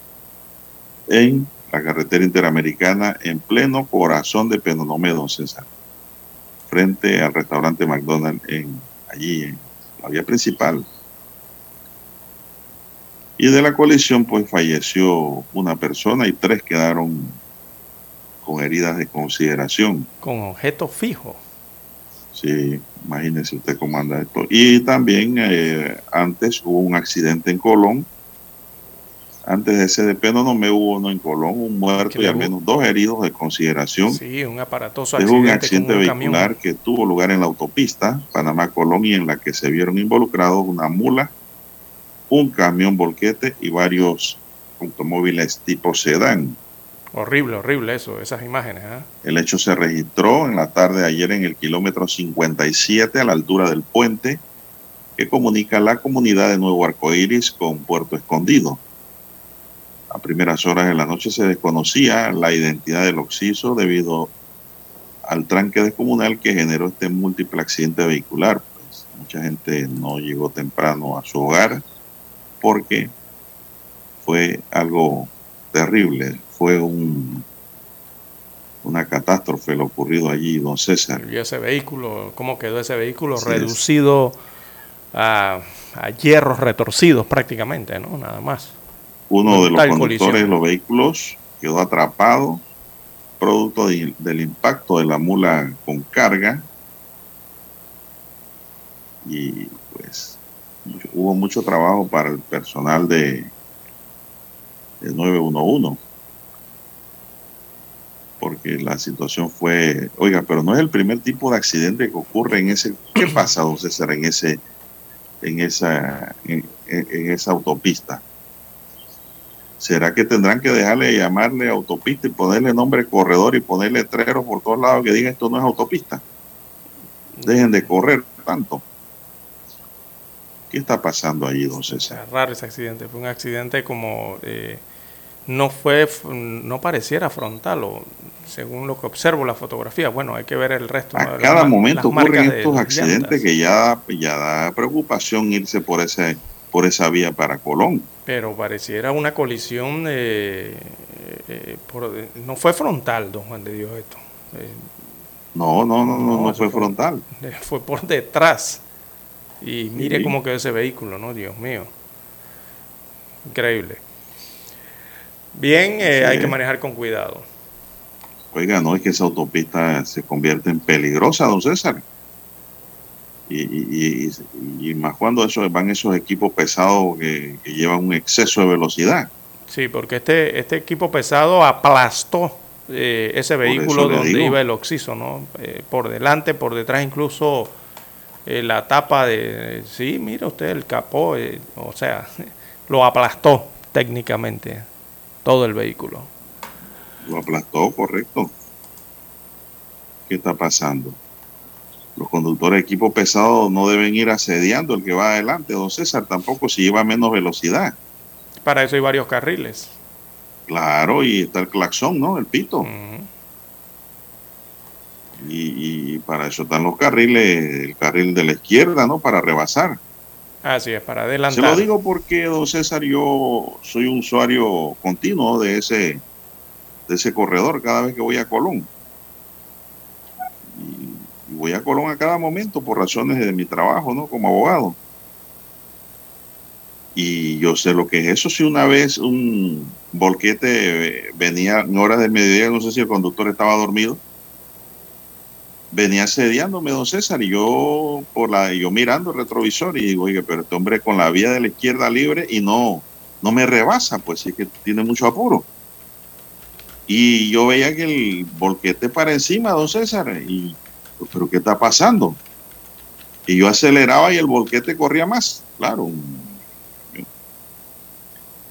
en la carretera interamericana en pleno corazón de Penonomé, don César, frente al restaurante McDonald's en, allí en la vía principal. Y de la colisión, pues, falleció una persona y tres quedaron con heridas de consideración. Con objeto fijo. Sí, imagínese usted cómo anda esto. Y también eh, antes hubo un accidente en Colón. Antes de CDP no, no me hubo uno en Colón, un muerto y al menos dos heridos de consideración. Sí, un aparatoso Es accidente, un accidente con un camión. vehicular que tuvo lugar en la autopista Panamá-Colón y en la que se vieron involucrados una mula, un camión volquete y varios automóviles tipo sedán. Horrible, horrible eso, esas imágenes. ¿ah? El hecho se registró en la tarde de ayer en el kilómetro 57 a la altura del puente que comunica la comunidad de Nuevo Arcoíris con Puerto Escondido. A primeras horas de la noche se desconocía la identidad del occiso debido al tranque descomunal que generó este múltiple accidente vehicular. Pues, mucha gente no llegó temprano a su hogar porque fue algo terrible, fue un, una catástrofe lo ocurrido allí, don César. Y ese vehículo, ¿cómo quedó ese vehículo? Reducido a, a hierros retorcidos prácticamente, ¿no? Nada más. Uno de los conductores colisión. de los vehículos quedó atrapado producto de- del impacto de la mula con carga y pues hubo mucho trabajo para el personal de, de 911 porque la situación fue, oiga, pero no es el primer tipo de accidente que ocurre en ese, ¿qué pasa, don César, en ese, en esa, en, en- en esa autopista? ¿Será que tendrán que dejarle de llamarle autopista y ponerle nombre corredor y ponerle letreros por todos lados que digan esto no es autopista? Dejen de correr tanto. ¿Qué está pasando allí, don César? Es raro ese accidente. Fue un accidente como eh, no fue, no pareciera frontal o según lo que observo la fotografía. Bueno, hay que ver el resto. A cada momento las ocurren de estos accidentes que ya, ya da preocupación irse por ese por esa vía para Colón. Pero pareciera una colisión, eh, eh, por- no fue frontal, don Juan de Dios, esto. Eh, No, no, no, no, no fue frontal. eh, fue por detrás. Y mire Sí. cómo quedó ese vehículo, ¿no? Dios mío. Increíble. Bien, eh, Sí. hay que manejar con cuidado. Oiga, no es que esa autopista se convierte en peligrosa, don César. Y, y- y- y más cuando eso, van esos equipos pesados que, que llevan un exceso de velocidad. Sí, porque este, este equipo pesado aplastó eh, ese vehículo donde digo. iba el oxiso, ¿no? Eh, por delante, por detrás, incluso la tapa de... Sí, mira usted el capó, o sea, lo aplastó técnicamente todo el vehículo. Lo aplastó, correcto. ¿Qué está pasando? Los conductores de equipo pesado no deben ir asediando el que va adelante, don César, tampoco si lleva menos velocidad. Para eso hay varios carriles. Claro, y está el claxón, ¿no? El pito. Y, y para eso están los carriles, el carril de la izquierda, ¿no? Para rebasar. Así es, para Se adelantar. lo digo porque, don César, yo soy un usuario continuo de ese, de ese corredor cada vez que voy a Colón. Y, y voy a Colón a cada momento por razones de mi trabajo, ¿no? Como abogado. Y yo sé lo que es eso. Si una vez un volquete eh, venía en horas del mediodía, no sé si el conductor estaba dormido, venía asediándome, don César, y yo por la, yo mirando el retrovisor y digo, oye, pero este hombre con la vía de la izquierda libre y no, no me rebasa, pues sí que tiene mucho apuro. Y yo veía que el volquete para encima, don César, y pero ¿qué está pasando? Y yo aceleraba y el volquete corría más, claro.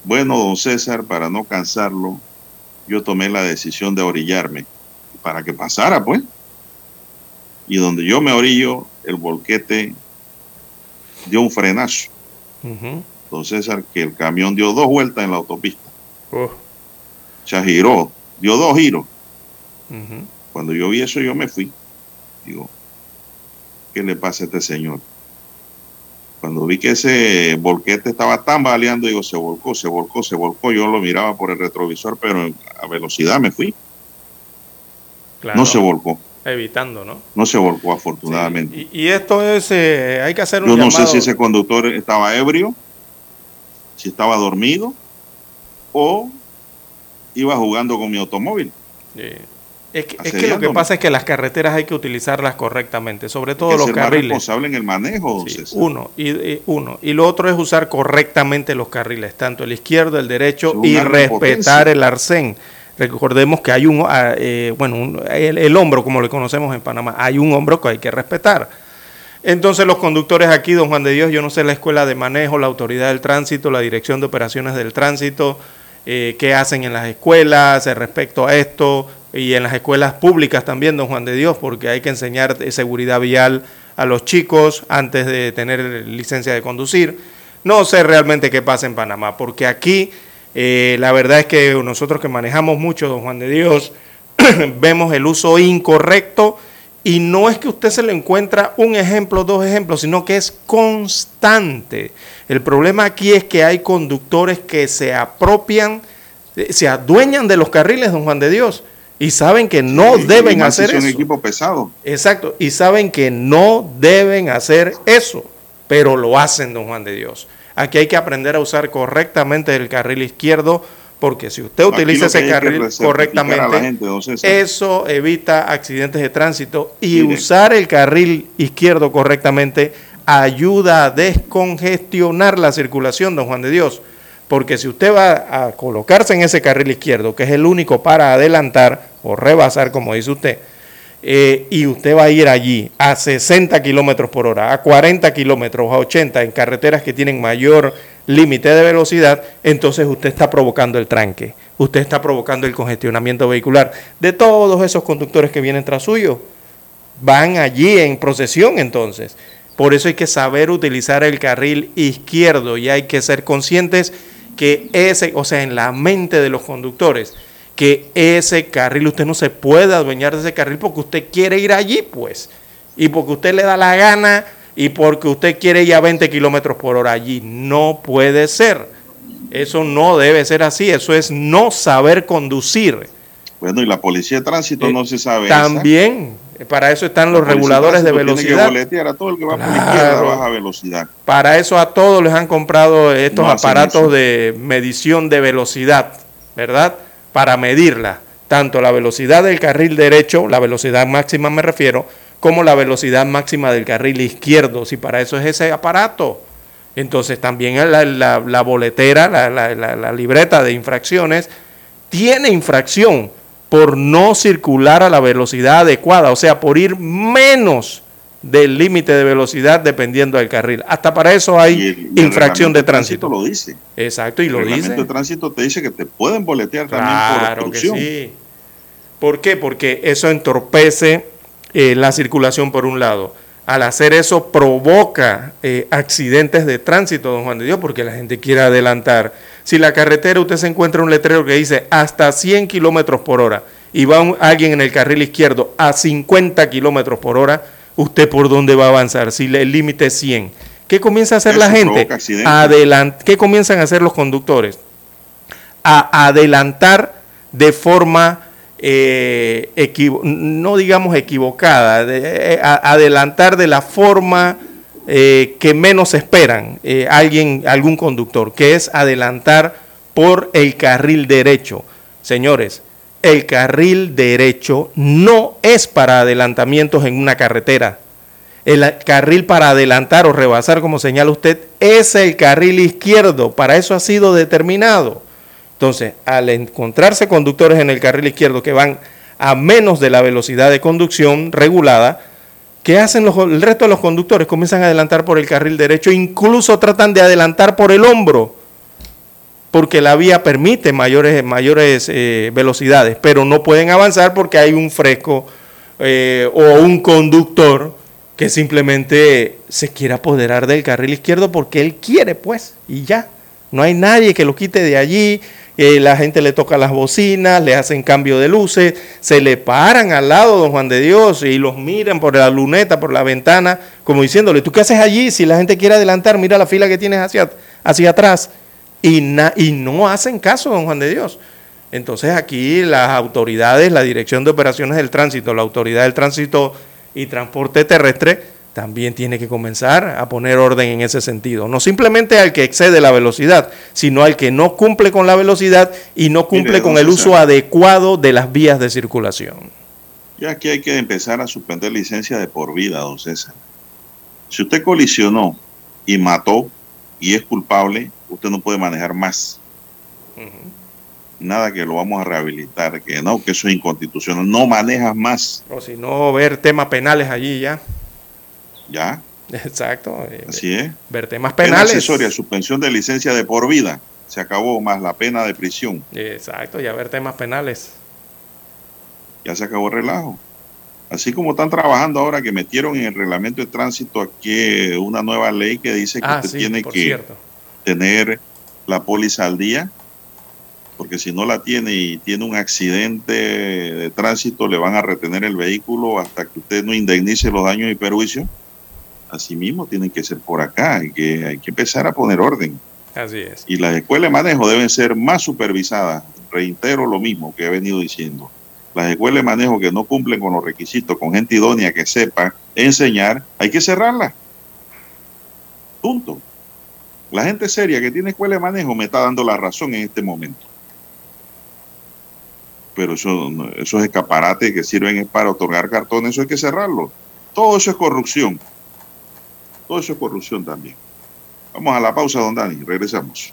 Bueno, don César, para no cansarlo, yo tomé la decisión de orillarme para que pasara, pues y donde yo me orillo, el volquete dio un frenazo. Ujú. Entonces, que el camión dio dos vueltas en la autopista. Uf. Se giró, dio dos giros. Cuando yo vi eso, yo me fui. Digo, ¿qué le pasa a este señor? Cuando vi que ese volquete estaba tambaleando, digo, se volcó, se volcó, se volcó. Yo lo miraba por el retrovisor, pero a velocidad me fui. Claro, No se volcó, Evitando, ¿no? no se volcó afortunadamente. Y, y esto es, eh, hay que hacer un Yo no llamado. sé si ese conductor estaba ebrio, si estaba dormido o iba jugando con mi automóvil. Es que, es que lo que pasa es que las carreteras hay que utilizarlas correctamente, sobre todo que los ser más carriles. responsable en el manejo. Sí, uno, y, y- uno. Y lo otro es usar correctamente los carriles, tanto el izquierdo, el derecho, y respetar potencia. el arcén. Recordemos que hay un, ah, eh, bueno, un- el, el hombro, como le conocemos en Panamá, hay un hombro que hay que respetar. Entonces los conductores aquí, don Juan de Dios, yo no sé la escuela de manejo, la autoridad del tránsito, la dirección de operaciones del tránsito, eh, qué hacen en las escuelas respecto a esto y en las escuelas públicas también, don Juan de Dios, porque hay que enseñar seguridad vial a los chicos antes de tener licencia de conducir. No sé realmente qué pasa en Panamá, porque aquí eh, la verdad es que nosotros que manejamos mucho, don Juan de Dios, vemos el uso incorrecto y no es que usted se le encuentra un ejemplo, dos ejemplos, sino que es constante. El problema aquí es que hay conductores que se apropian, eh, se adueñan de los carriles, don Juan de Dios, y saben que no deben si hacer eso. equipo pesado. Exacto, y saben que no deben hacer eso, pero lo hacen, don Juan de Dios. Aquí hay que aprender a usar correctamente el carril izquierdo, porque si usted utiliza ese carril correctamente, gente, eso evita accidentes de tránsito y usar el carril izquierdo correctamente ayuda a descongestionar la circulación, don Juan de Dios. Porque si usted va a colocarse en ese carril izquierdo, que es el único para adelantar o rebasar, como dice usted, eh, y usted va a ir allí a 60 kilómetros por hora, a 40 kilómetros, a 80 en carreteras que tienen mayor límite de velocidad, entonces usted está provocando el tranque, usted está provocando el congestionamiento vehicular de todos esos conductores que vienen tras suyo. Van allí en procesión entonces. Por eso hay que saber utilizar el carril izquierdo y hay que ser conscientes que ese, o sea, en la mente de los conductores, que ese carril, usted no se puede adueñar de ese carril porque usted quiere ir allí, pues, y porque usted le da la gana y porque usted quiere ir a 20 kilómetros por hora allí. No puede ser. Eso no debe ser así. Eso es no saber conducir. Bueno, y la policía de tránsito Eh, no se sabe. También, eh, para eso están los reguladores de tránsito tiene que velocidad. a todo el que va Claro. baja velocidad. Para eso a todos les han comprado estos No aparatos de medición de velocidad, ¿verdad? Para medirla, tanto la velocidad del carril derecho, la velocidad máxima me refiero, como la velocidad máxima del carril izquierdo, si para eso es ese aparato. Entonces también la, boletera, la libreta de infracciones, tiene infracción por no circular a la velocidad adecuada, o sea, por ir menos del límite de velocidad dependiendo del carril. Hasta para eso hay el- infracción de tránsito. lo dice. Exacto, y lo el reglamento dice. de tránsito te dice que te pueden boletear también por que obstrucción. sí. ¿Por qué? Porque eso entorpece eh, la circulación por un lado. Al hacer eso provoca eh, accidentes de tránsito, don Juan de Dios, porque la gente quiere adelantar. Si la carretera usted se encuentra un letrero que dice hasta 100 kilómetros por hora y va un- alguien en el carril izquierdo a 50 kilómetros por hora, ¿usted por dónde va a avanzar? Si el límite es 100. ¿Qué comienza a hacer Eso la gente? Adelant ¿Qué comienzan a hacer los conductores? a adelantar de forma, eh, no digamos equivocada, de- eh, a- adelantar de la forma eh, que menos esperan eh, alguien, algún conductor, que es adelantar por el carril derecho. Señores, el carril derecho no es para adelantamientos en una carretera. El carril para adelantar o rebasar, como señala usted, es el carril izquierdo. Para eso ha sido determinado. Entonces, al encontrarse conductores en el carril izquierdo que van a menos de la velocidad de conducción regulada, ¿qué hacen los- el resto de los conductores? Comienzan a adelantar por el carril derecho, incluso tratan de adelantar por el hombro, porque la vía permite mayores, mayores eh, velocidades, pero no pueden avanzar porque hay un fresco eh, o un conductor que simplemente se quiere apoderar del carril izquierdo porque él quiere, pues, y ya. No hay nadie que lo quite de allí, eh, la gente le toca las bocinas, le hacen cambio de luces, se le paran al lado, don Juan de Dios, y los miran por la luneta, por la ventana, como diciéndole, ¿tú qué haces allí? Si la gente quiere adelantar, mira la fila que tienes hacia, hacia atrás. Y, na- y no hacen caso, don Juan de Dios. Entonces aquí las autoridades, la Dirección de Operaciones del Tránsito, la Autoridad del Tránsito y Transporte Terrestre, también tiene que comenzar a poner orden en ese sentido. No simplemente al que excede la velocidad, sino al que no cumple con la velocidad y no cumple con el uso adecuado de las vías de circulación. Ya aquí hay que empezar a suspender licencia de por vida, don César. Si usted colisionó y mató y es culpable, usted no puede manejar más. Nada que lo vamos a rehabilitar, que no, que eso es inconstitucional. No manejas más. O si no, ver temas penales allí ya. Ya. Exacto. eh, Así es. Ver temas Pena penales. accesoria, suspensión de licencia de por vida. Se acabó más la pena de prisión. Exacto, ya ver temas penales. Ya se acabó el relajo. Así como están trabajando ahora que metieron en el reglamento de tránsito aquí una nueva ley que dice que Ah, usted sí, tiene que cierto. tener la póliza al día, porque si no la tiene y tiene un accidente de tránsito, le van a retener el vehículo hasta que usted no indemnice los daños y perjuicios. Asimismo, tienen que ser por acá, hay que, hay que empezar a poner orden. Así es. Y las escuelas de manejo deben ser más supervisadas. Reitero lo mismo que he venido diciendo. Las escuelas de manejo que no cumplen con los requisitos, con gente idónea que sepa enseñar, hay que cerrarlas. Punto. La gente seria que tiene escuela de manejo me está dando la razón en este momento. Pero eso, esos escaparates que sirven para otorgar cartones, eso hay que cerrarlo. Todo eso es corrupción. Todo eso es corrupción también. Vamos a la pausa, don Dani. Regresamos.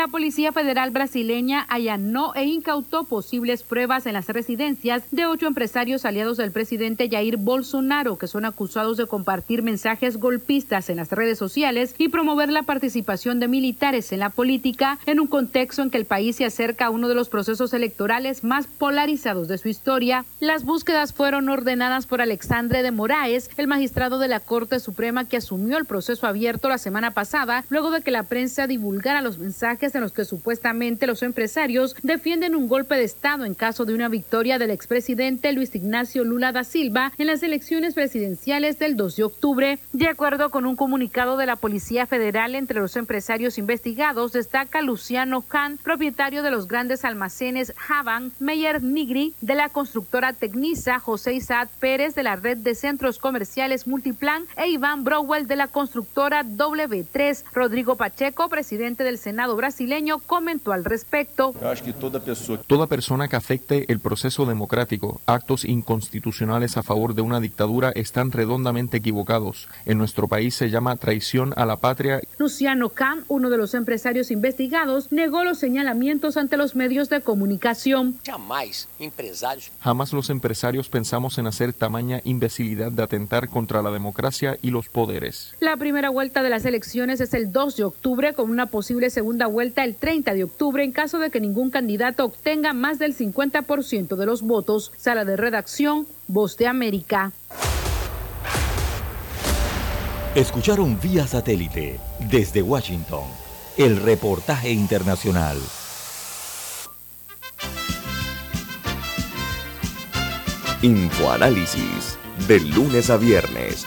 La Policía Federal brasileña allanó e incautó posibles pruebas en las residencias de ocho empresarios aliados del presidente Jair Bolsonaro que son acusados de compartir mensajes golpistas en las redes sociales y promover la participación de militares en la política en un contexto en que el país se acerca a uno de los procesos electorales más polarizados de su historia. Las búsquedas fueron ordenadas por Alexandre de Moraes, el magistrado de la Corte Suprema que asumió el proceso abierto la semana pasada luego de que la prensa divulgara los mensajes en los que supuestamente los empresarios defienden un golpe de Estado en caso de una victoria del expresidente Luis Ignacio Lula da Silva en las elecciones presidenciales del 2 de octubre. De acuerdo con un comunicado de la Policía Federal, entre los empresarios investigados destaca Luciano Khan, propietario de los grandes almacenes Havan, Meyer Nigri, de la constructora Tecnisa, José Isaac Pérez, de la red de centros comerciales Multiplan, e Iván Browell, de la constructora W3. Rodrigo Pacheco, presidente del Senado brasileño, comentó al respecto. Toda persona que afecte el proceso democrático, actos inconstitucionales a favor de una dictadura están redondamente equivocados. En nuestro país se llama traición a la patria. Luciano Khan, uno de los empresarios investigados, negó los señalamientos ante los medios de comunicación. Jamais empresários Jamás los empresarios pensamos en hacer tamaña imbecilidad de atentar contra la democracia y los poderes. La primera vuelta de las elecciones es el 2 de octubre con una posible segunda vuelta el 30 de octubre en caso de que ningún candidato obtenga más del 50% de los votos. Sala de redacción, Voz de América. Escucharon vía satélite desde Washington el reportaje internacional. Infoanálisis, de lunes a viernes,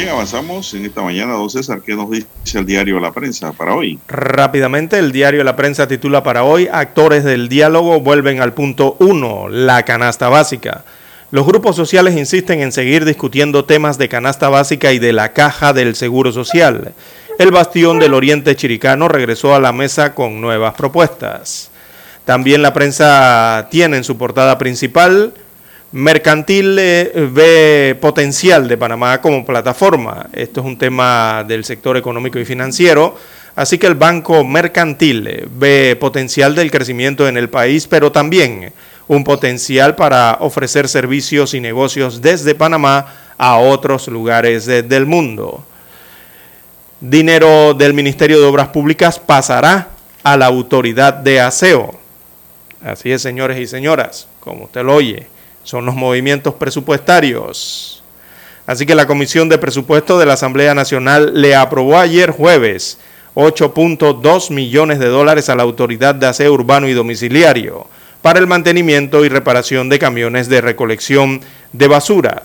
Bien, avanzamos en esta mañana, don César. ¿Qué nos dice el diario La Prensa para hoy? Rápidamente, el diario La Prensa titula para hoy, actores del diálogo vuelven al punto uno, la canasta básica. Los grupos sociales insisten en seguir discutiendo temas de canasta básica y de la caja del Seguro Social. El bastión del Oriente Chiricano regresó a la mesa con nuevas propuestas. También la prensa tiene en su portada principal Mercantil eh, ve potencial de Panamá como plataforma. Esto es un tema del sector económico y financiero. Así que el Banco Mercantil eh, ve potencial del crecimiento en el país, pero también un potencial para ofrecer servicios y negocios desde Panamá a otros lugares de, del mundo. Dinero del Ministerio de Obras Públicas pasará a la autoridad de aseo. Así es, señores y señoras, como usted lo oye son los movimientos presupuestarios. Así que la Comisión de Presupuesto de la Asamblea Nacional le aprobó ayer jueves 8.2 millones de dólares a la Autoridad de Aseo Urbano y Domiciliario para el mantenimiento y reparación de camiones de recolección de basura.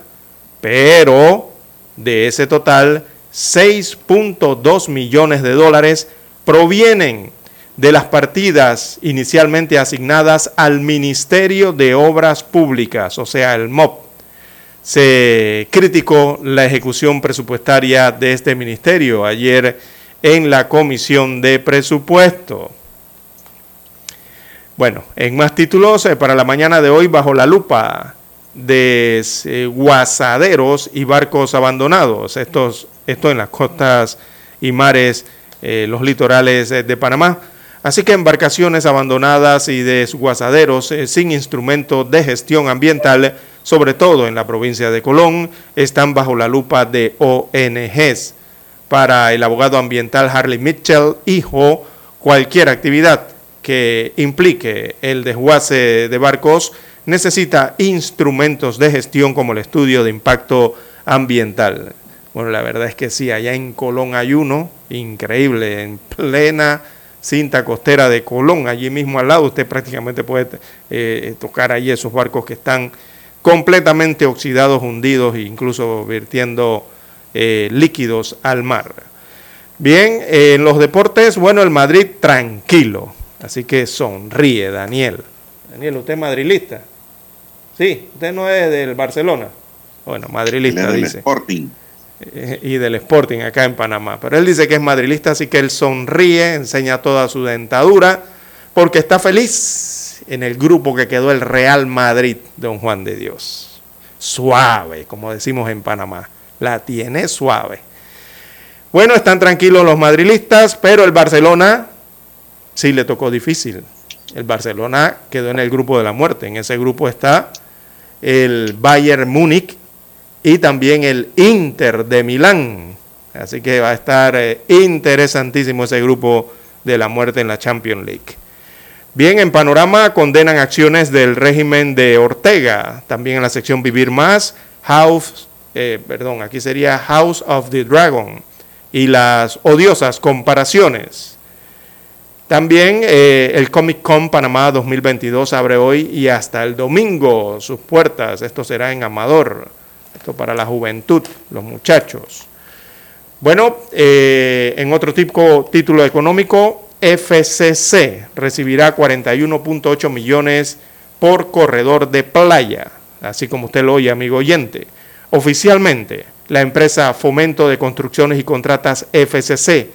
Pero de ese total, 6.2 millones de dólares provienen de las partidas inicialmente asignadas al Ministerio de Obras Públicas, o sea, el MOP. Se criticó la ejecución presupuestaria de este ministerio ayer en la Comisión de Presupuesto. Bueno, en más títulos, eh, para la mañana de hoy, bajo la lupa de eh, guasaderos y barcos abandonados, estos, esto en las costas y mares, eh, los litorales de Panamá. Así que embarcaciones abandonadas y desguazaderos eh, sin instrumento de gestión ambiental, sobre todo en la provincia de Colón, están bajo la lupa de ONGs. Para el abogado ambiental Harley Mitchell, hijo, cualquier actividad que implique el desguace de barcos necesita instrumentos de gestión como el estudio de impacto ambiental. Bueno, la verdad es que sí, allá en Colón hay uno increíble, en plena cinta costera de Colón, allí mismo al lado, usted prácticamente puede eh, tocar ahí esos barcos que están completamente oxidados, hundidos e incluso vertiendo eh, líquidos al mar. Bien, en los deportes, bueno, el Madrid tranquilo, así que sonríe Daniel. Daniel, ¿usted es madrilista? Sí, usted no es del Barcelona. Bueno, madrilista dice. Sporting. Y del Sporting acá en Panamá. Pero él dice que es madrilista, así que él sonríe, enseña toda su dentadura, porque está feliz en el grupo que quedó el Real Madrid, don Juan de Dios. Suave, como decimos en Panamá. La tiene suave. Bueno, están tranquilos los madrilistas, pero el Barcelona sí le tocó difícil. El Barcelona quedó en el grupo de la muerte. En ese grupo está el Bayern Múnich, y también el Inter de Milán. Así que va a estar eh, interesantísimo ese grupo de la muerte en la Champions League. Bien, en panorama condenan acciones del régimen de Ortega. También en la sección Vivir Más, House, eh, perdón, aquí sería House of the Dragon y las odiosas comparaciones. También eh, el Comic Con Panamá 2022 abre hoy y hasta el domingo sus puertas. Esto será en Amador para la juventud, los muchachos. Bueno, eh, en otro tipo, título económico, FCC recibirá 41.8 millones por corredor de playa, así como usted lo oye, amigo oyente. Oficialmente, la empresa Fomento de Construcciones y Contratas FCC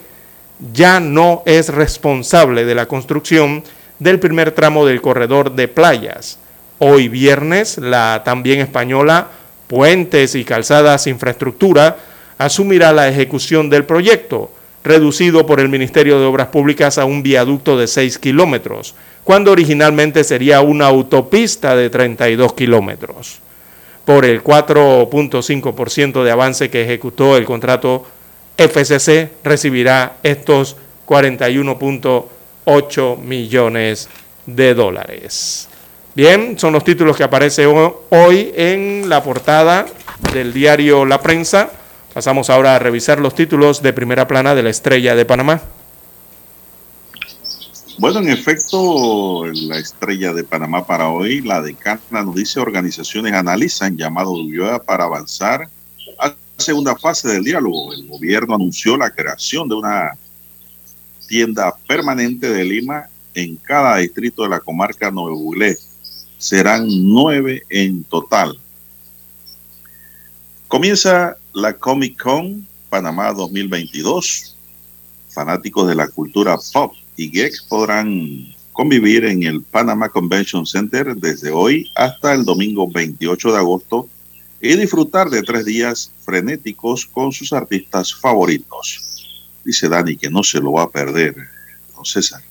ya no es responsable de la construcción del primer tramo del corredor de playas. Hoy viernes, la también española Puentes y Calzadas Infraestructura asumirá la ejecución del proyecto, reducido por el Ministerio de Obras Públicas a un viaducto de 6 kilómetros, cuando originalmente sería una autopista de 32 kilómetros. Por el 4.5% de avance que ejecutó el contrato, FCC recibirá estos 41.8 millones de dólares. Bien, son los títulos que aparecen hoy en la portada del diario La Prensa. Pasamos ahora a revisar los títulos de primera plana de la Estrella de Panamá. Bueno, en efecto, la estrella de Panamá para hoy, la decana nos dice organizaciones analizan llamado de Ulloa para avanzar a la segunda fase del diálogo. El gobierno anunció la creación de una tienda permanente de Lima en cada distrito de la comarca Nuevo serán nueve en total. Comienza la Comic Con Panamá 2022. Fanáticos de la cultura pop y geek podrán convivir en el Panama Convention Center desde hoy hasta el domingo 28 de agosto y disfrutar de tres días frenéticos con sus artistas favoritos. Dice Dani que no se lo va a perder, don César.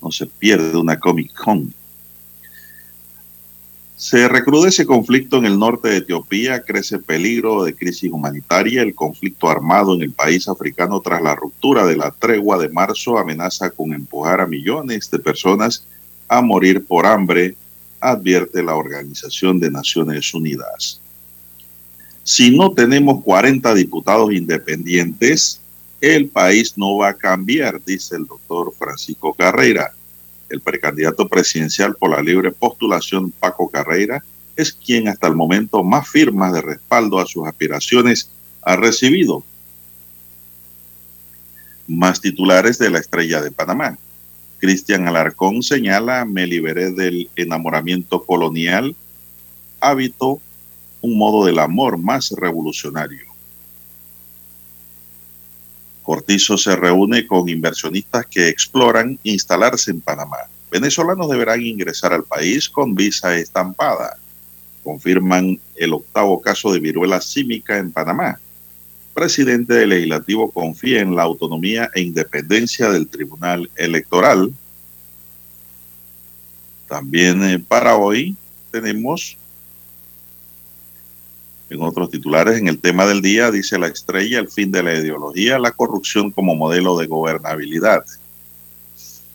No se pierde una Comic Con. Se recrudece conflicto en el norte de Etiopía, crece peligro de crisis humanitaria, el conflicto armado en el país africano tras la ruptura de la tregua de marzo amenaza con empujar a millones de personas a morir por hambre, advierte la Organización de Naciones Unidas. Si no tenemos 40 diputados independientes, el país no va a cambiar, dice el doctor Francisco Carrera el precandidato presidencial por la libre postulación Paco Carreira es quien hasta el momento más firmas de respaldo a sus aspiraciones ha recibido. Más titulares de la estrella de Panamá. Cristian Alarcón señala, me liberé del enamoramiento colonial, hábito, un modo del amor más revolucionario. Cortizo se reúne con inversionistas que exploran instalarse en Panamá. Venezolanos deberán ingresar al país con visa estampada. Confirman el octavo caso de viruela símica en Panamá. Presidente del Legislativo confía en la autonomía e independencia del Tribunal Electoral. También eh, para hoy tenemos en otros titulares, en el tema del día, dice la estrella, el fin de la ideología, la corrupción como modelo de gobernabilidad.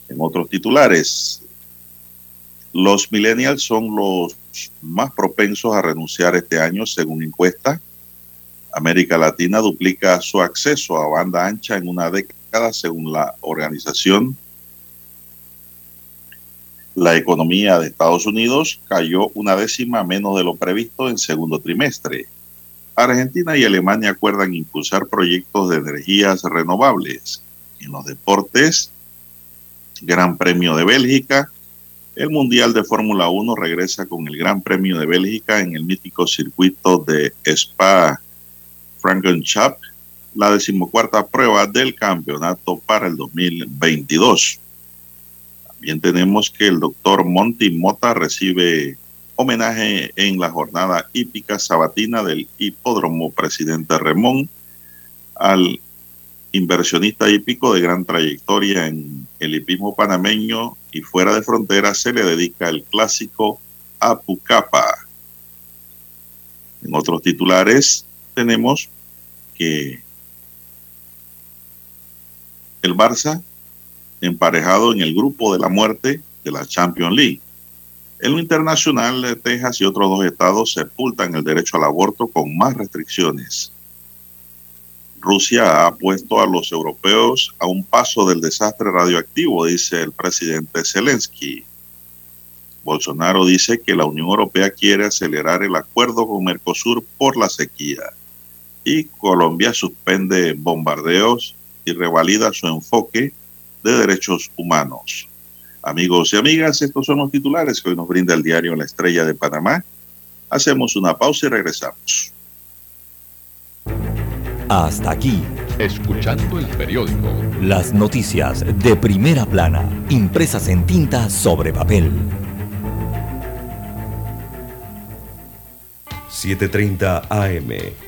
En otros titulares, los millennials son los más propensos a renunciar este año, según encuesta. América Latina duplica su acceso a banda ancha en una década, según la organización. La economía de Estados Unidos cayó una décima menos de lo previsto en segundo trimestre. Argentina y Alemania acuerdan impulsar proyectos de energías renovables. En los deportes, Gran Premio de Bélgica, el Mundial de Fórmula 1 regresa con el Gran Premio de Bélgica en el mítico circuito de Spa Frankenschap, la decimocuarta prueba del campeonato para el 2022. También tenemos que el doctor Monty Mota recibe homenaje en la jornada hípica sabatina del Hipódromo Presidente Remón al inversionista hípico de gran trayectoria en el hipismo panameño y fuera de frontera se le dedica el clásico Apucapa. En otros titulares tenemos que el Barça emparejado en el grupo de la muerte de la Champions League. En lo internacional, Texas y otros dos estados sepultan el derecho al aborto con más restricciones. Rusia ha puesto a los europeos a un paso del desastre radioactivo, dice el presidente Zelensky. Bolsonaro dice que la Unión Europea quiere acelerar el acuerdo con Mercosur por la sequía. Y Colombia suspende bombardeos y revalida su enfoque de derechos humanos. Amigos y amigas, estos son los titulares que hoy nos brinda el diario La Estrella de Panamá. Hacemos una pausa y regresamos. Hasta aquí. Escuchando el periódico. Las noticias de primera plana, impresas en tinta sobre papel. 7.30 AM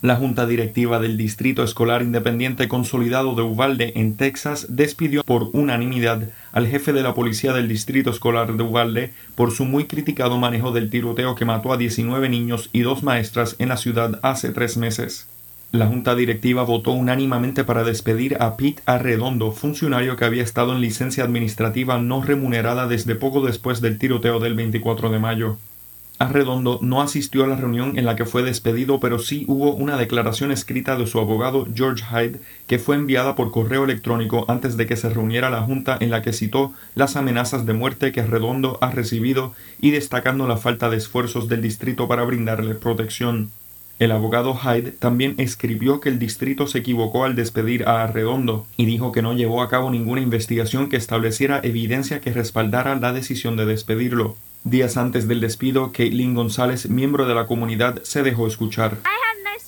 La Junta Directiva del Distrito Escolar Independiente Consolidado de Uvalde, en Texas, despidió por unanimidad al jefe de la policía del Distrito Escolar de Uvalde por su muy criticado manejo del tiroteo que mató a 19 niños y dos maestras en la ciudad hace tres meses. La Junta Directiva votó unánimemente para despedir a Pete Arredondo, funcionario que había estado en licencia administrativa no remunerada desde poco después del tiroteo del 24 de mayo. Arredondo no asistió a la reunión en la que fue despedido, pero sí hubo una declaración escrita de su abogado George Hyde que fue enviada por correo electrónico antes de que se reuniera la Junta en la que citó las amenazas de muerte que Arredondo ha recibido y destacando la falta de esfuerzos del distrito para brindarle protección. El abogado Hyde también escribió que el distrito se equivocó al despedir a Arredondo y dijo que no llevó a cabo ninguna investigación que estableciera evidencia que respaldara la decisión de despedirlo. Días antes del despido, Caitlin González, miembro de la comunidad, se dejó escuchar.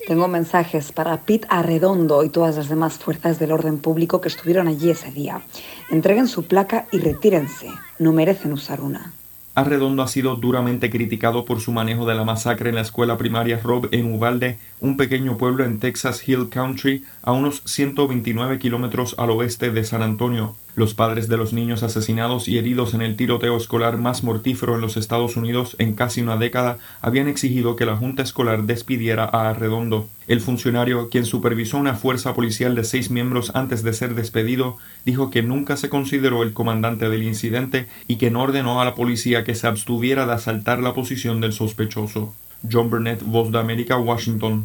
Tengo mensajes para Pete Arredondo y todas las demás fuerzas del orden público que estuvieron allí ese día. Entreguen su placa y retírense. No merecen usar una. Arredondo ha sido duramente criticado por su manejo de la masacre en la escuela primaria Rob en Uvalde, un pequeño pueblo en Texas Hill Country, a unos 129 kilómetros al oeste de San Antonio. Los padres de los niños asesinados y heridos en el tiroteo escolar más mortífero en los Estados Unidos en casi una década habían exigido que la Junta Escolar despidiera a Arredondo. El funcionario, quien supervisó una fuerza policial de seis miembros antes de ser despedido, dijo que nunca se consideró el comandante del incidente y que no ordenó a la policía que se abstuviera de asaltar la posición del sospechoso. John Burnett, Voz de América, Washington.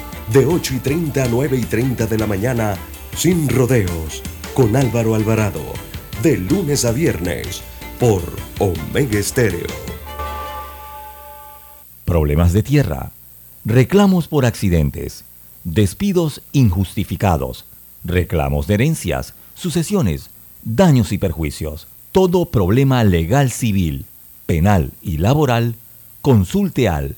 De 8 y 30 a 9 y 30 de la mañana, sin rodeos, con Álvaro Alvarado. De lunes a viernes, por Omega Estéreo. Problemas de tierra, reclamos por accidentes, despidos injustificados, reclamos de herencias, sucesiones, daños y perjuicios. Todo problema legal civil, penal y laboral, consulte al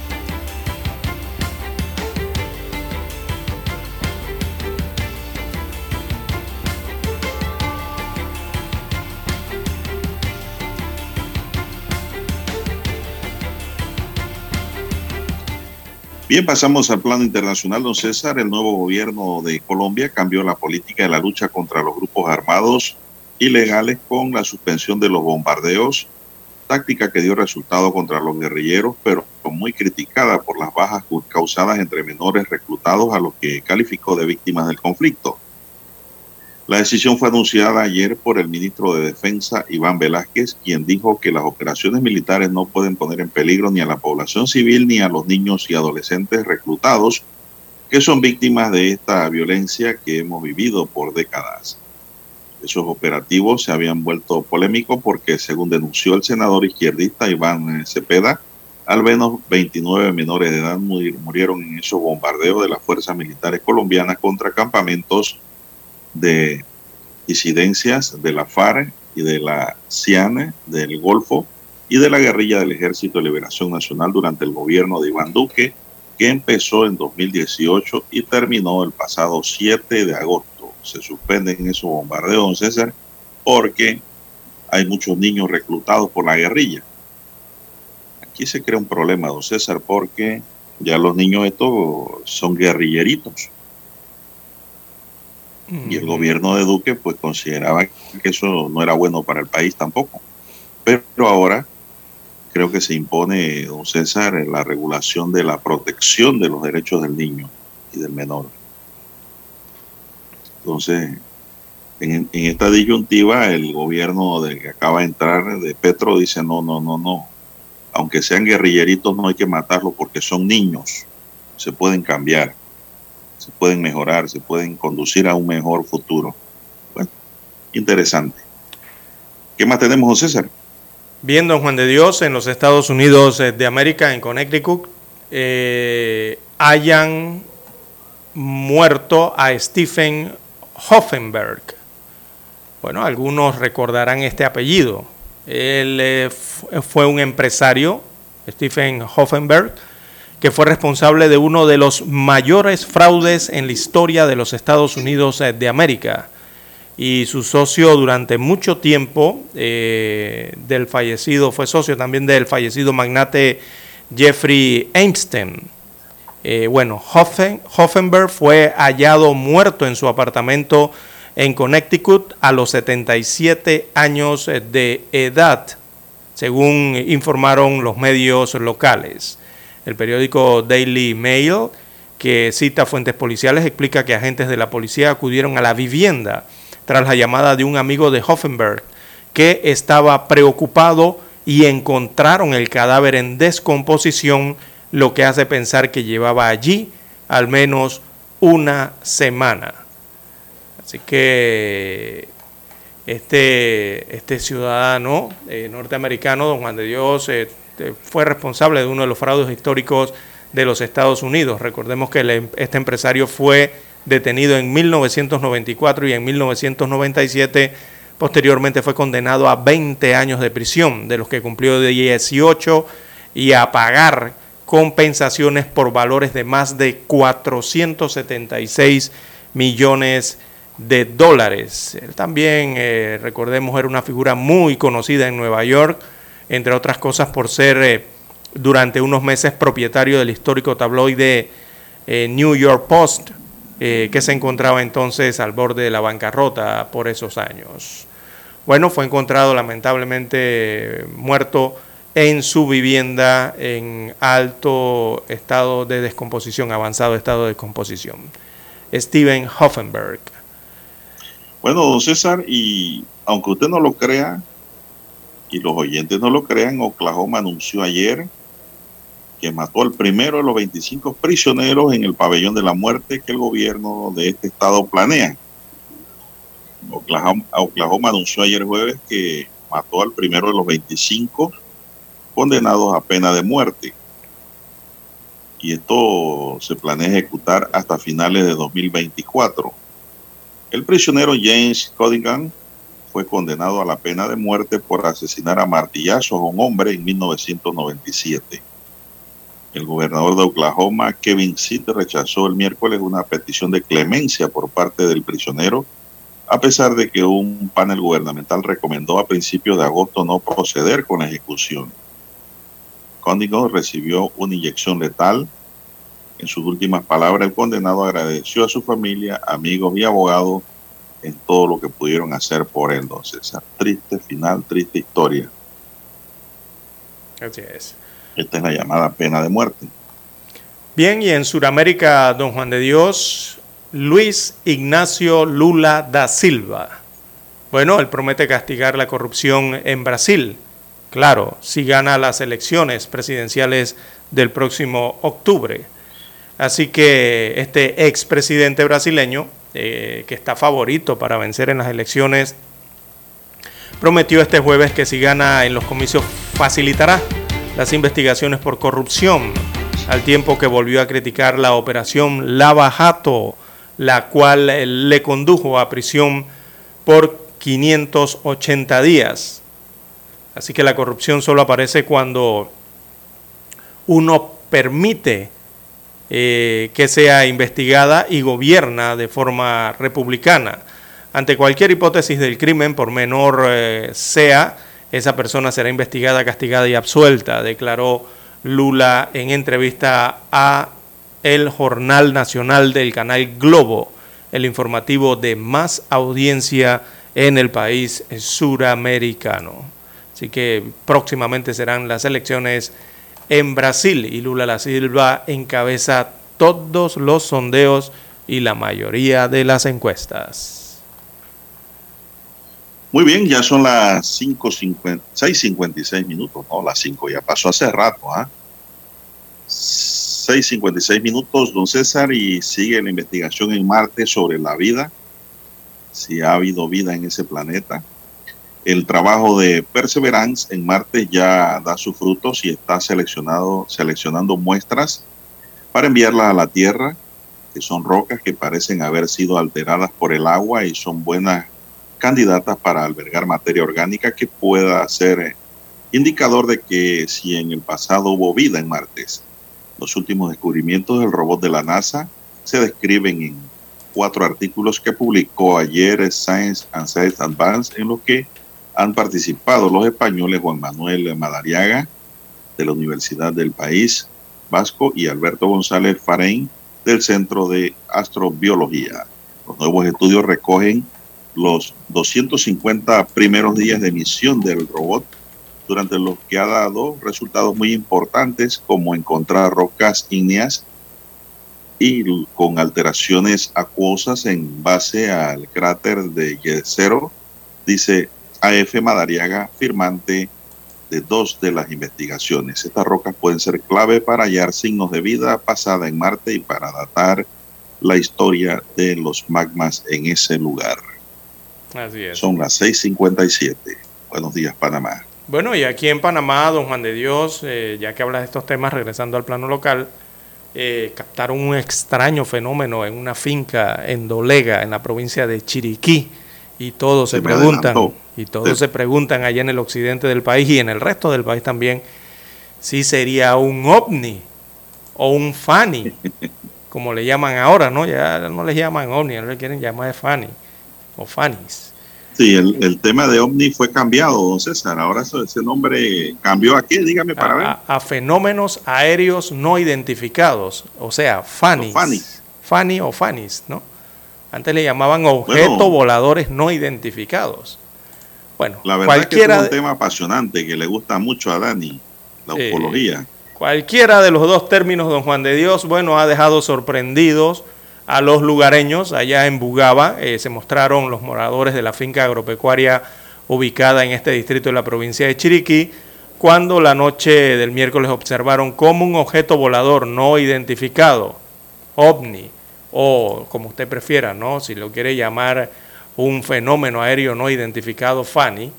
Bien, pasamos al plano internacional, don César. El nuevo gobierno de Colombia cambió la política de la lucha contra los grupos armados ilegales con la suspensión de los bombardeos, táctica que dio resultado contra los guerrilleros, pero muy criticada por las bajas causadas entre menores reclutados a los que calificó de víctimas del conflicto. La decisión fue anunciada ayer por el ministro de Defensa, Iván Velázquez, quien dijo que las operaciones militares no pueden poner en peligro ni a la población civil ni a los niños y adolescentes reclutados, que son víctimas de esta violencia que hemos vivido por décadas. Esos operativos se habían vuelto polémicos porque, según denunció el senador izquierdista Iván Cepeda, al menos 29 menores de edad murieron en esos bombardeos de las fuerzas militares colombianas contra campamentos de disidencias de la FARC y de la CIANE del Golfo y de la guerrilla del Ejército de Liberación Nacional durante el gobierno de Iván Duque, que empezó en 2018 y terminó el pasado 7 de agosto. Se suspenden esos bombardeos, don César, porque hay muchos niños reclutados por la guerrilla. Aquí se crea un problema, don César, porque ya los niños estos son guerrilleritos y el gobierno de Duque pues consideraba que eso no era bueno para el país tampoco. Pero ahora creo que se impone, don César, la regulación de la protección de los derechos del niño y del menor. Entonces, en, en esta disyuntiva, el gobierno de que acaba de entrar de Petro dice, no, no, no, no. Aunque sean guerrilleritos, no hay que matarlos porque son niños. Se pueden cambiar se pueden mejorar, se pueden conducir a un mejor futuro. Bueno, interesante. ¿Qué más tenemos, José César? Bien, don Juan de Dios, en los Estados Unidos eh, de América, en Connecticut, eh, hayan muerto a Stephen Hoffenberg. Bueno, algunos recordarán este apellido. Él eh, fue un empresario, Stephen Hoffenberg, que fue responsable de uno de los mayores fraudes en la historia de los Estados Unidos eh, de América. Y su socio durante mucho tiempo eh, del fallecido, fue socio también del fallecido magnate Jeffrey Einstein. Eh, bueno, Hoffenberg fue hallado muerto en su apartamento en Connecticut a los 77 años de edad, según informaron los medios locales. El periódico Daily Mail, que cita fuentes policiales, explica que agentes de la policía acudieron a la vivienda tras la llamada de un amigo de Hoffenberg, que estaba preocupado y encontraron el cadáver en descomposición, lo que hace pensar que llevaba allí al menos una semana. Así que este, este ciudadano eh, norteamericano, don Juan de Dios, eh, fue responsable de uno de los fraudes históricos de los Estados Unidos. Recordemos que em, este empresario fue detenido en 1994 y en 1997 posteriormente fue condenado a 20 años de prisión, de los que cumplió de 18 y a pagar compensaciones por valores de más de 476 millones de dólares. Él también, eh, recordemos, era una figura muy conocida en Nueva York, entre otras cosas por ser eh, durante unos meses propietario del histórico tabloide eh, New York Post, eh, que se encontraba entonces al borde de la bancarrota por esos años. Bueno, fue encontrado lamentablemente muerto en su vivienda en alto estado de descomposición, avanzado estado de descomposición. Steven Hoffenberg. Bueno, don César, y aunque usted no lo crea, y los oyentes no lo crean, Oklahoma anunció ayer que mató al primero de los 25 prisioneros en el pabellón de la muerte que el gobierno de este estado planea. Oklahoma, Oklahoma anunció ayer jueves que mató al primero de los 25 condenados a pena de muerte. Y esto se planea ejecutar hasta finales de 2024. El prisionero James Codigan fue condenado a la pena de muerte por asesinar a martillazos a un hombre en 1997. El gobernador de Oklahoma, Kevin Sitt, rechazó el miércoles una petición de clemencia por parte del prisionero, a pesar de que un panel gubernamental recomendó a principios de agosto no proceder con la ejecución. Cónigo recibió una inyección letal En sus últimas palabras, el condenado agradeció a su familia, amigos y abogados en todo lo que pudieron hacer por él, don César. Triste final, triste historia. Así es. Esta es la llamada pena de muerte. Bien, y en Sudamérica, don Juan de Dios, Luis Ignacio Lula da Silva. Bueno, él promete castigar la corrupción en Brasil. Claro, si gana las elecciones presidenciales del próximo octubre. Así que este expresidente brasileño, eh, que está favorito para vencer en las elecciones, prometió este jueves que si gana en los comicios facilitará las investigaciones por corrupción, al tiempo que volvió a criticar la operación Lava Jato, la cual eh, le condujo a prisión por 580 días. Así que la corrupción solo aparece cuando uno permite eh, que sea investigada y gobierna de forma republicana. Ante cualquier hipótesis del crimen, por menor eh, sea, esa persona será investigada, castigada y absuelta, declaró Lula en entrevista a el Jornal Nacional del canal Globo, el informativo de más audiencia en el país suramericano. Así que próximamente serán las elecciones en Brasil y Lula la Silva encabeza todos los sondeos y la mayoría de las encuestas. Muy bien, ya son las 6.56 minutos, no, las 5 ya pasó hace rato, ¿ah? 6.56 minutos, don César, y sigue la investigación en Marte sobre la vida, si ha habido vida en ese planeta. El trabajo de Perseverance en Marte ya da sus frutos y está seleccionado, seleccionando muestras para enviarlas a la Tierra, que son rocas que parecen haber sido alteradas por el agua y son buenas candidatas para albergar materia orgánica que pueda ser indicador de que si en el pasado hubo vida en Marte. Los últimos descubrimientos del robot de la NASA se describen en cuatro artículos que publicó ayer Science and Science Advance en los que han participado los españoles Juan Manuel Madariaga de la Universidad del País Vasco y Alberto González Farein del Centro de Astrobiología. Los nuevos estudios recogen los 250 primeros días de misión del robot, durante los que ha dado resultados muy importantes como encontrar rocas ígneas y con alteraciones acuosas en base al cráter de Yesero, dice AF Madariaga, firmante de dos de las investigaciones. Estas rocas pueden ser clave para hallar signos de vida pasada en Marte y para datar la historia de los magmas en ese lugar. Así es. Son las 6:57. Buenos días, Panamá. Bueno, y aquí en Panamá, don Juan de Dios, eh, ya que habla de estos temas, regresando al plano local, eh, captaron un extraño fenómeno en una finca en Dolega, en la provincia de Chiriquí, y todos se, preguntan, adelantó. y todos Sí. se preguntan allá en el occidente del país y en el resto del país también, si sería un ovni o un fani, como le llaman ahora, ¿no? Ya no les llaman ovni, ahora le quieren llamar de fani o fanis. Sí, el, el tema de OVNI fue cambiado, don César. Ahora eso- ese nombre cambió a qué, dígame para ver. a, a fenómenos aéreos no identificados, o sea, FANIs. fanis. FANI o FANIS, ¿no? Antes le llamaban objetos Bueno. voladores no identificados. Bueno, La verdad es que cualquiera, es un tema apasionante que le gusta mucho a Dani, la Eh, ufología. cualquiera de los dos términos, don Juan de Dios, bueno, ha dejado sorprendidos a los lugareños allá en Bugaba. Eh, se mostraron los moradores de la finca agropecuaria ubicada en este distrito de la provincia de Chiriquí, cuando la noche del miércoles observaron como un objeto volador no identificado, ovni, o como usted prefiera, ¿no? Si lo quiere llamar un fenómeno aéreo no identificado, FANI,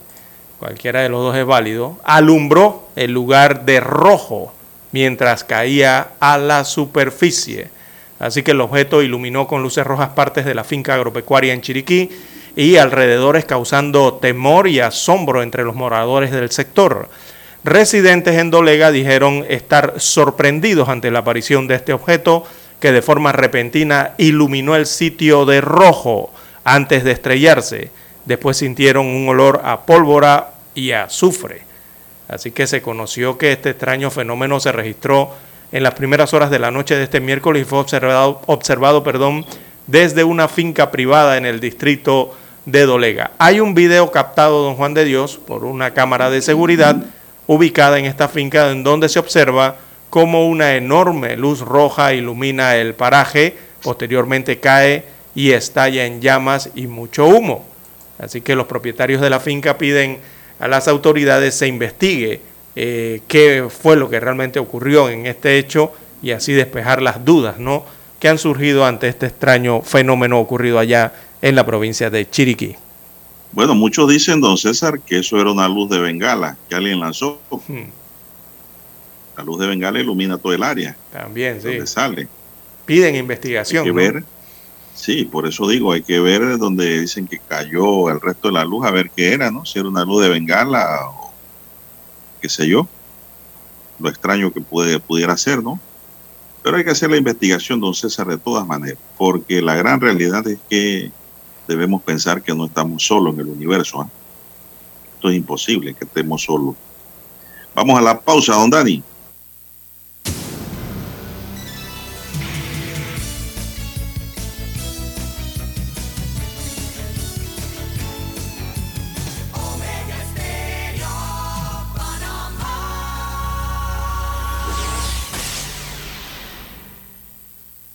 cualquiera de los dos es válido, alumbró el lugar de rojo mientras caía a la superficie. Así que el objeto iluminó con luces rojas partes de la finca agropecuaria en Chiriquí y alrededores causando temor y asombro entre los moradores del sector. Residentes en Dolega dijeron estar sorprendidos ante la aparición de este objeto que de forma repentina iluminó el sitio de rojo antes de estrellarse. Después sintieron un olor a pólvora y a azufre. Así que se conoció que este extraño fenómeno se registró en las primeras horas de la noche de este miércoles y fue observado, observado perdón, desde una finca privada en el distrito de Dolega. Hay un video captado, don Juan de Dios, por una cámara de seguridad ubicada en esta finca en donde se observa cómo una enorme luz roja ilumina el paraje, posteriormente cae y estalla en llamas y mucho humo. Así que los propietarios de la finca piden a las autoridades se investigue eh, qué fue lo que realmente ocurrió en este hecho y así despejar las dudas ¿no? que han surgido ante este extraño fenómeno ocurrido allá en la provincia de Chiriquí. Bueno, muchos dicen, don César, que eso era una luz de bengala que alguien lanzó. Hmm. La luz de bengala ilumina todo el área. También, sí. Donde sale. Piden investigación. Hay que ver. Sí, por eso digo, hay que ver donde dicen que cayó el resto de la luz, a ver qué era, ¿no? Si era una luz de bengala o qué sé yo. Lo extraño que puede, pudiera ser, ¿no? Pero hay que hacer la investigación, don César, de todas maneras, porque la gran realidad es que debemos pensar que no estamos solos en el universo. ¿ah? Esto es imposible que estemos solos. Vamos a la pausa, don Dani.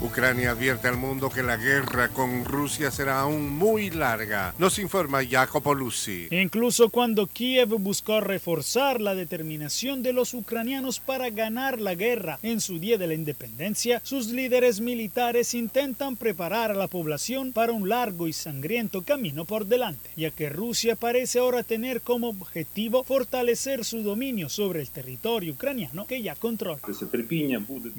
Ucrania advierte al mundo que la guerra con Rusia será aún muy larga. Nos informa Jacopo Luzzi. Incluso cuando Kiev buscó reforzar la determinación de los ucranianos para ganar la guerra en su día de la independencia, sus líderes militares intentan preparar a la población para un largo y sangriento camino por delante, ya que Rusia parece ahora tener como objetivo fortalecer su dominio sobre el territorio ucraniano que ya controla.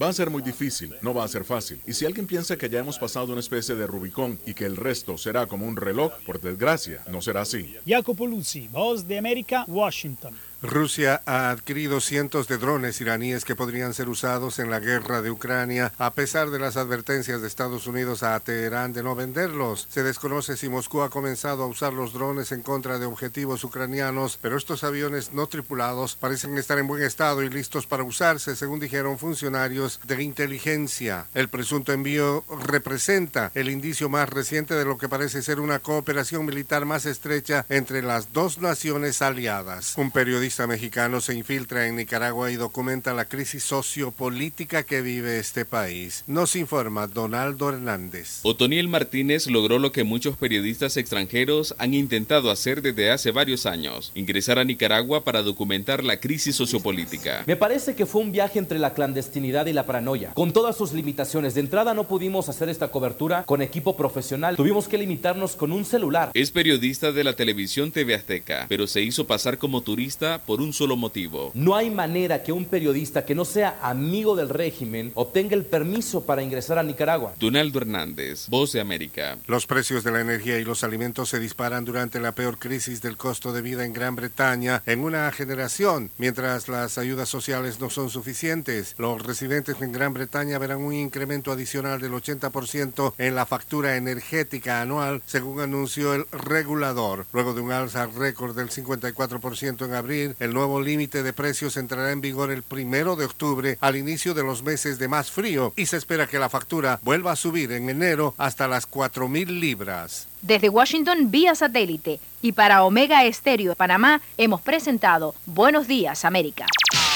Va a ser muy difícil, no va a ser fácil. Y si alguien piensa que ya hemos pasado una especie de Rubicón y que el resto será como un reloj, por desgracia, no será así. Jacopo Luzzi, Voz de América, Washington. Rusia ha adquirido cientos de drones iraníes que podrían ser usados en la guerra de Ucrania, a pesar de las advertencias de Estados Unidos a Teherán de no venderlos. Se desconoce si Moscú ha comenzado a usar los drones en contra de objetivos ucranianos, pero estos aviones no tripulados parecen estar en buen estado y listos para usarse, según dijeron funcionarios de inteligencia. El presunto envío representa el indicio más reciente de lo que parece ser una cooperación militar más estrecha entre las dos naciones aliadas. Un periodista mexicano se infiltra en Nicaragua y documenta la crisis sociopolítica que vive este país. Nos informa Donaldo Hernández. Otoniel Martínez logró lo que muchos periodistas extranjeros han intentado hacer desde hace varios años, ingresar a Nicaragua para documentar la crisis sociopolítica. Me parece que fue un viaje entre la clandestinidad y la paranoia, con todas sus limitaciones. De entrada no pudimos hacer esta cobertura con equipo profesional, tuvimos que limitarnos con un celular. Es periodista de la televisión TV Azteca, pero se hizo pasar como turista por un solo motivo. No hay manera que un periodista que no sea amigo del régimen obtenga el permiso para ingresar a Nicaragua. Donaldo Hernández, Voz de América. Los precios de la energía y los alimentos se disparan durante la peor crisis del costo de vida en Gran Bretaña en una generación, mientras las ayudas sociales no son suficientes. Los residentes en Gran Bretaña verán un incremento adicional del 80% en la factura energética anual, según anunció el regulador, luego de un alza récord del 54% en abril el nuevo límite de precios entrará en vigor el primero de octubre al inicio de los meses de más frío y se espera que la factura vuelva a subir en enero hasta las 4 mil libras. Desde Washington vía satélite y para Omega Estéreo de Panamá hemos presentado Buenos Días América.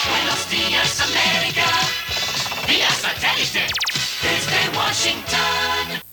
Buenos días América, vía satélite desde Washington.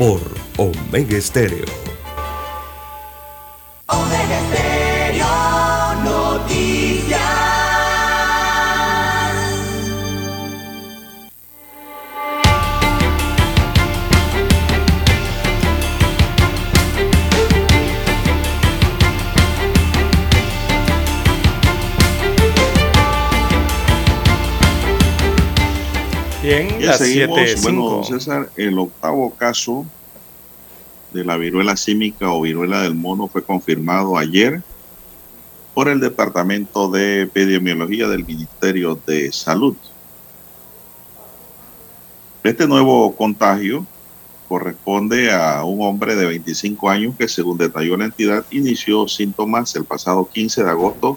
por Omega Estéreo. Omega Estéreo. Bien, Y las seguimos, 7.05. bueno, César, el octavo caso de la viruela símica o viruela del mono fue confirmado ayer por el Departamento de Epidemiología del Ministerio de Salud. Este nuevo contagio corresponde a un hombre de 25 años que, según detalló la entidad, inició síntomas el pasado 15 de agosto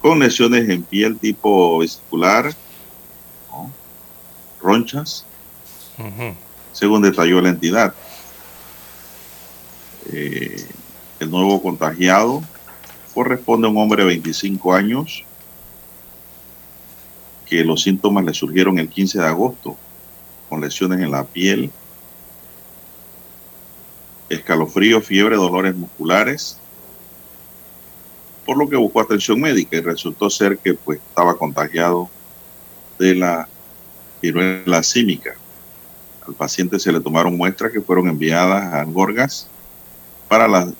con lesiones en piel tipo vesicular. Ronchas, según detalló la entidad. Eh, el nuevo contagiado corresponde a un hombre de 25 años que los síntomas le surgieron el 15 de agosto con lesiones en la piel, escalofrío, fiebre, dolores musculares, por lo que buscó atención médica y resultó ser que pues estaba contagiado de la viruela símica. Al paciente se le tomaron muestras que fueron enviadas a Gorgas para la-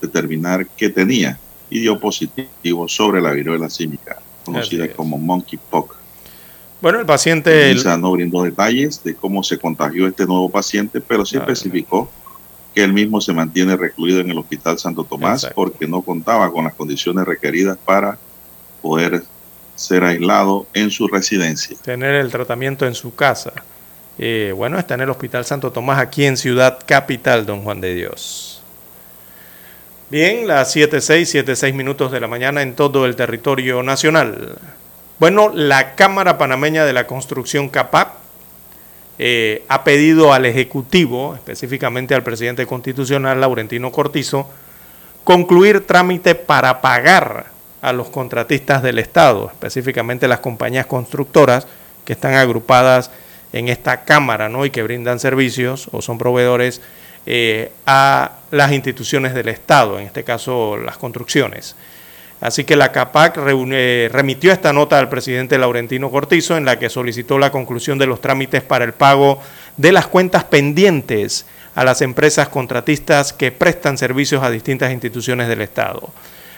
determinar qué tenía y dio positivo sobre la viruela símica, conocida como monkeypox. Bueno, el paciente... el- no brindó detalles de cómo se contagió este nuevo paciente, pero sí especificó que él mismo se mantiene recluido en el Hospital Santo Tomás Exacto. porque no contaba con las condiciones requeridas para poder ser aislado en su residencia. tener el tratamiento en su casa. Eh, bueno, está en el Hospital Santo Tomás, aquí en Ciudad Capital, don Juan de Dios. Bien, las 7.6, 7.6 minutos de la mañana en todo el territorio nacional. Bueno, la Cámara Panameña de la Construcción CAPAC eh, ha pedido al Ejecutivo, específicamente al presidente constitucional, Laurentino Cortizo, concluir trámite para pagar a los contratistas del Estado, específicamente las compañías constructoras que están agrupadas en esta Cámara ¿no? y que brindan servicios o son proveedores eh, a las instituciones del Estado, en este caso las construcciones. Así que la CAPAC eh, remitió esta nota al presidente Laurentino Cortizo en la que solicitó la conclusión de los trámites para el pago de las cuentas pendientes a las empresas contratistas que prestan servicios a distintas instituciones del Estado.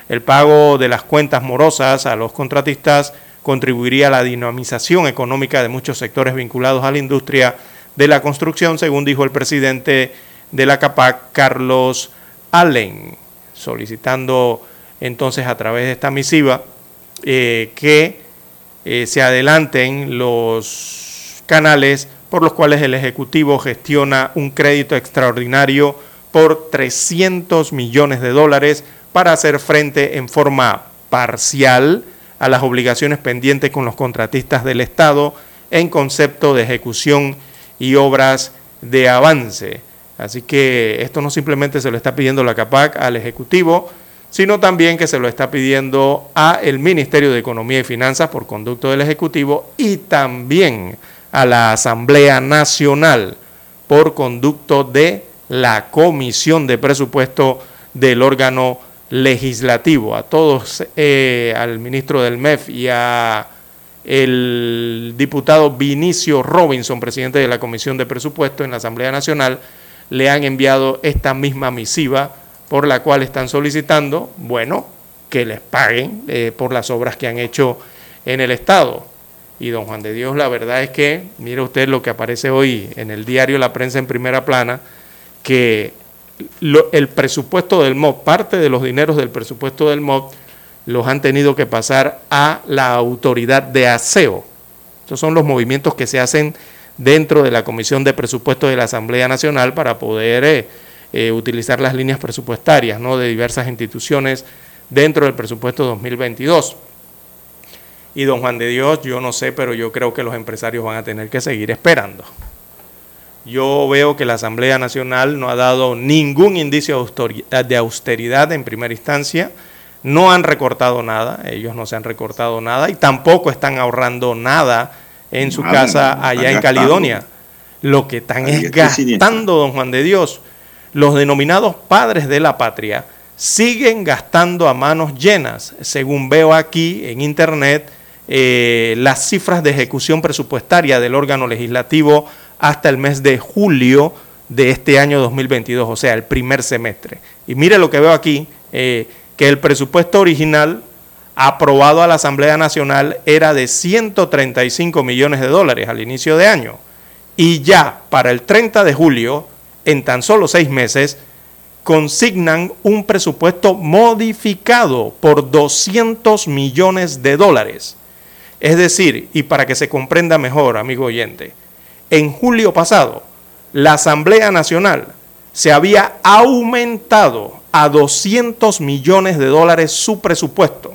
El pago de las cuentas morosas a los contratistas contribuiría a la dinamización económica de muchos sectores vinculados a la industria de la construcción, según dijo el presidente de la CAPAC, Carlos Allen, solicitando entonces a través de esta misiva eh, que eh, se adelanten los canales por los cuales el Ejecutivo gestiona un crédito extraordinario por 300 millones de dólares para hacer frente en forma parcial a las obligaciones pendientes con los contratistas del Estado en concepto de ejecución y obras de avance. Así que esto no simplemente se lo está pidiendo la CAPAC al Ejecutivo, sino también que se lo está pidiendo a el Ministerio de Economía y Finanzas por conducto del Ejecutivo y también a la Asamblea Nacional por conducto de la Comisión de Presupuesto del órgano legislativo. A todos, eh, al ministro del MEF y a el diputado Vinicio Robinson, presidente de la Comisión de Presupuesto en la Asamblea Nacional, le han enviado esta misma misiva por la cual están solicitando, bueno, que les paguen eh, por las obras que han hecho en el Estado. Y don Juan de Dios, la verdad es que, mire usted lo que aparece hoy en el diario La Prensa en primera plana, que lo- el presupuesto del MOB, parte de los dineros del presupuesto del MOB, los han tenido que pasar a la autoridad de aseo. Estos son los movimientos que se hacen dentro de la Comisión de Presupuestos de la Asamblea Nacional para poder eh, eh, utilizar las líneas presupuestarias ¿no? de diversas instituciones dentro del presupuesto 2022. Y don Juan de Dios, yo no sé, pero yo creo que los empresarios van a tener que seguir esperando. Yo veo que la Asamblea Nacional no ha dado ningún indicio de austeridad- en primera instancia, no han recortado nada, ellos no se han recortado nada y tampoco están ahorrando nada en su casa allá en. Caledonia. Lo que están es gastando, don Juan de Dios. Los denominados padres de la patria siguen gastando a manos llenas, según veo aquí en internet eh, las cifras de ejecución presupuestaria del órgano legislativo hasta el mes de julio de este año 2022, o sea, el primer semestre. Y mire lo que veo aquí, eh, que el presupuesto original aprobado a la Asamblea Nacional era de 135 millones de dólares al inicio de año. Y ya para el 30 de julio, en tan solo seis meses, consignan un presupuesto modificado por 200 millones de dólares. Es decir, y para que se comprenda mejor, amigo oyente, en julio pasado, la Asamblea Nacional se había aumentado a 200 millones de dólares su presupuesto.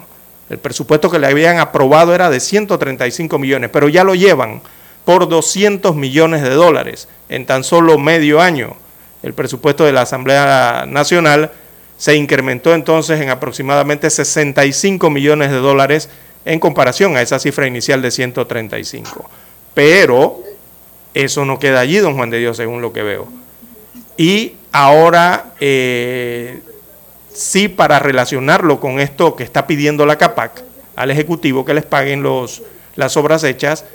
El presupuesto que le habían aprobado era de 135 millones, pero ya lo llevan por 200 millones de dólares en tan solo medio año. El presupuesto de la Asamblea Nacional se incrementó entonces en aproximadamente 65 millones de dólares en comparación a esa cifra inicial de 135. Pero eso no queda allí, don Juan de Dios, según lo que veo. Y ahora, eh, sí, para relacionarlo con esto que está pidiendo la CAPAC al Ejecutivo, que les paguen los, las obras hechas,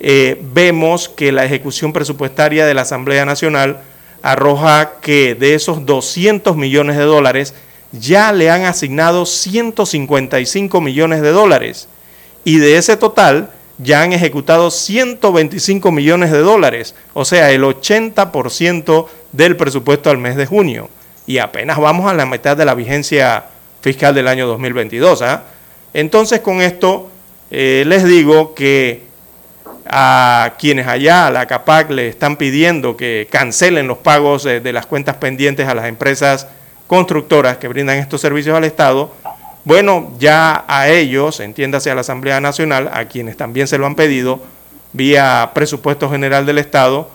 eh, vemos que la ejecución presupuestaria de la Asamblea Nacional arroja que de esos 200 millones de dólares ya le han asignado 155 millones de dólares. Y de ese total, ya han ejecutado 125 millones de dólares, o sea, el 80% del presupuesto al mes de junio. Y apenas vamos a la mitad de la vigencia fiscal del año 2022. ¿ah? Entonces, con esto eh, les digo que a quienes allá, a la CAPAC, le están pidiendo que cancelen los pagos de las cuentas pendientes a las empresas constructoras que brindan estos servicios al Estado, bueno, ya a ellos, entiéndase a la Asamblea Nacional, a quienes también se lo han pedido, vía presupuesto general del Estado,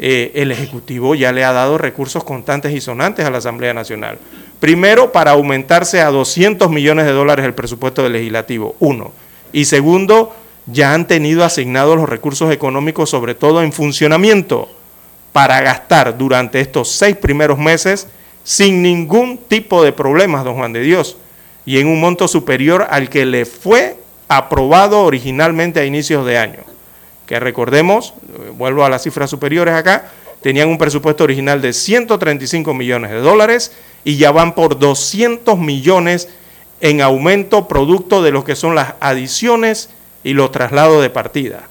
eh, el Ejecutivo ya le ha dado recursos constantes y sonantes a la Asamblea Nacional. Primero, para aumentarse a 200 millones de dólares el presupuesto del legislativo, uno. Y segundo, ya han tenido asignados los recursos económicos, sobre todo en funcionamiento, para gastar durante estos seis primeros meses sin ningún tipo de problemas, don Juan de Dios y en un monto superior al que le fue aprobado originalmente a inicios de año. Que recordemos, vuelvo a las cifras superiores acá, tenían un presupuesto original de 135 millones de dólares y ya van por 200 millones en aumento producto de lo que son las adiciones y los traslados de partida.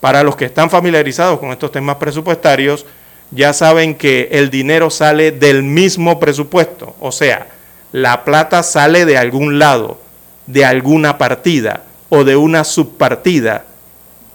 Para los que están familiarizados con estos temas presupuestarios, ya saben que el dinero sale del mismo presupuesto, o sea, la plata sale de algún lado, de alguna partida o de una subpartida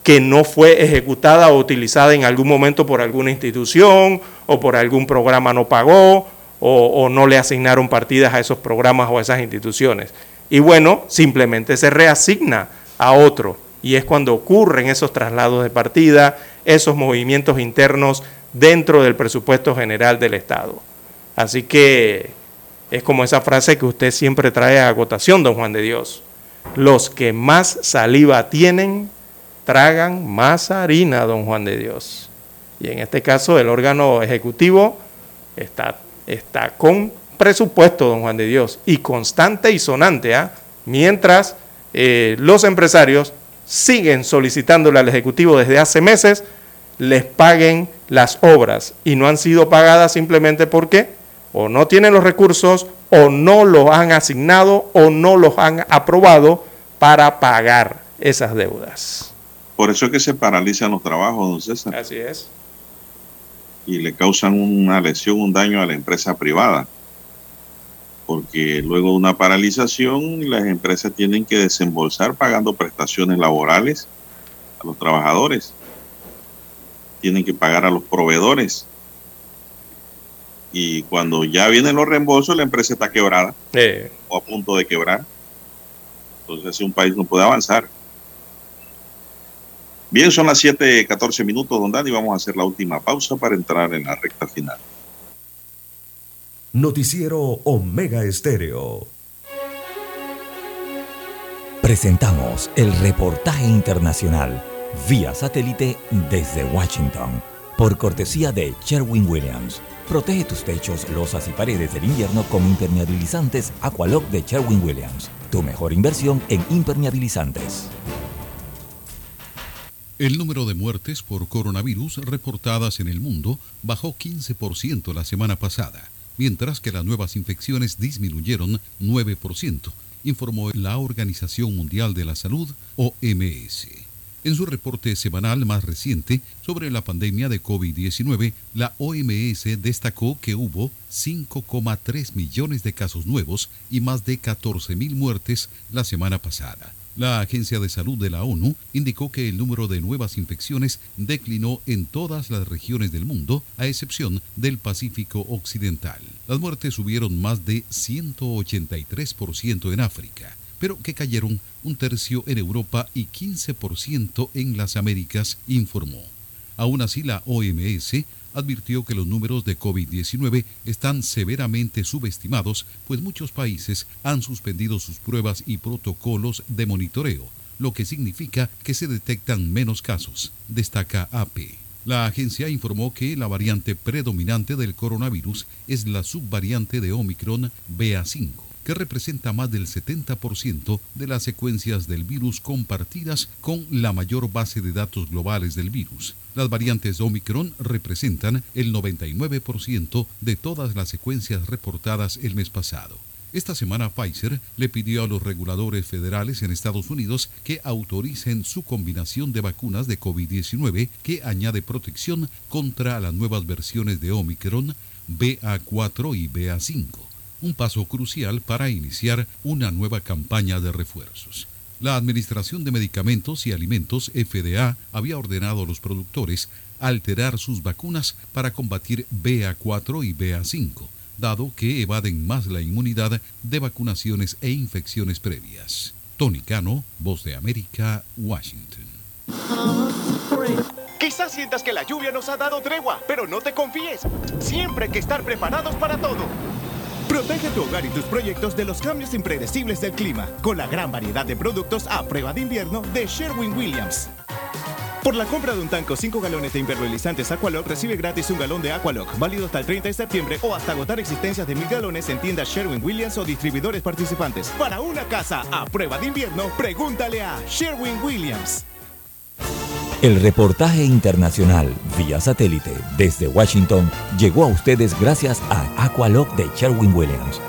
que no fue ejecutada o utilizada en algún momento por alguna institución o por algún programa no pagó o, no le asignaron partidas a esos programas o a esas instituciones. Y bueno, simplemente se reasigna a otro y es cuando ocurren esos traslados de partida, esos movimientos internos dentro del presupuesto general del Estado. Así que es como esa frase que usted siempre trae a agotación, don Juan de Dios. Los que más saliva tienen, tragan más harina, don Juan de Dios. Y en este caso el órgano ejecutivo está, está con presupuesto, don Juan de Dios, y constante y sonante, ¿ah? mientras eh, los empresarios siguen solicitándole al Ejecutivo desde hace meses les paguen las obras y no han sido pagadas simplemente porque o no tienen los recursos o no los han asignado o no los han aprobado para pagar esas deudas. Por eso es que se paralizan los trabajos, don César. Así es. Y le causan una lesión, un daño a la empresa privada. Porque luego de una paralización, las empresas tienen que desembolsar pagando prestaciones laborales a los trabajadores. Tienen que pagar a los proveedores y cuando ya vienen los reembolsos, la empresa está quebrada o a punto de quebrar. Entonces, así un país no puede avanzar. Bien, son las 7:14 minutos, don Dani. Vamos a hacer la última pausa para entrar en la recta final. Noticiero Omega Estéreo. Presentamos el reportaje internacional vía satélite desde Washington por cortesía de Sherwin Williams Protege tus techos, losas y paredes del invierno con impermeabilizantes Aqualock de Sherwin Williams. Tu mejor inversión en impermeabilizantes. El número de muertes por coronavirus reportadas en el mundo bajó 15% la semana pasada, mientras que las nuevas infecciones disminuyeron 9%, informó la Organización Mundial de la Salud, OMS. En su reporte semanal más reciente sobre la pandemia de COVID-19, la OMS destacó que hubo 5,3 millones de casos nuevos y más de 14 mil muertes la semana pasada. La Agencia de Salud de la ONU indicó que el número de nuevas infecciones declinó en todas las regiones del mundo, a excepción del Pacífico Occidental. Las muertes subieron más de 183% en África, pero que cayeron un tercio en Europa y 15% en las Américas, informó. Aún así, la OMS advirtió que los números de COVID-19 están severamente subestimados, pues muchos países han suspendido sus pruebas y protocolos de monitoreo, lo que significa que se detectan menos casos, destaca AP. La agencia informó que la variante predominante del coronavirus es la subvariante de Omicron BA5 que representa más del 70% de las secuencias del virus compartidas con la mayor base de datos globales del virus. Las variantes Omicron representan el 99% de todas las secuencias reportadas el mes pasado. Esta semana Pfizer le pidió a los reguladores federales en Estados Unidos que autoricen su combinación de vacunas de COVID-19 que añade protección contra las nuevas versiones de Omicron, BA4 y BA5 un paso crucial para iniciar una nueva campaña de refuerzos. La Administración de Medicamentos y Alimentos, FDA, había ordenado a los productores alterar sus vacunas para combatir BA4 y BA5, dado que evaden más la inmunidad de vacunaciones e infecciones previas. Tony Cano, Voz de América, Washington. Quizás sientas que la lluvia nos ha dado tregua, pero no te confíes. Siempre hay que estar preparados para todo. Protege tu hogar y tus proyectos de los cambios impredecibles del clima con la gran variedad de productos a prueba de invierno de Sherwin Williams. Por la compra de un tanco 5 galones de impermeabilizantes Aqualock, recibe gratis un galón de Aqualock, válido hasta el 30 de septiembre o hasta agotar existencias de mil galones en tiendas Sherwin Williams o distribuidores participantes. Para una casa a prueba de invierno, pregúntale a Sherwin Williams. El reportaje internacional vía satélite desde Washington llegó a ustedes gracias a Aqualock de Sherwin Williams.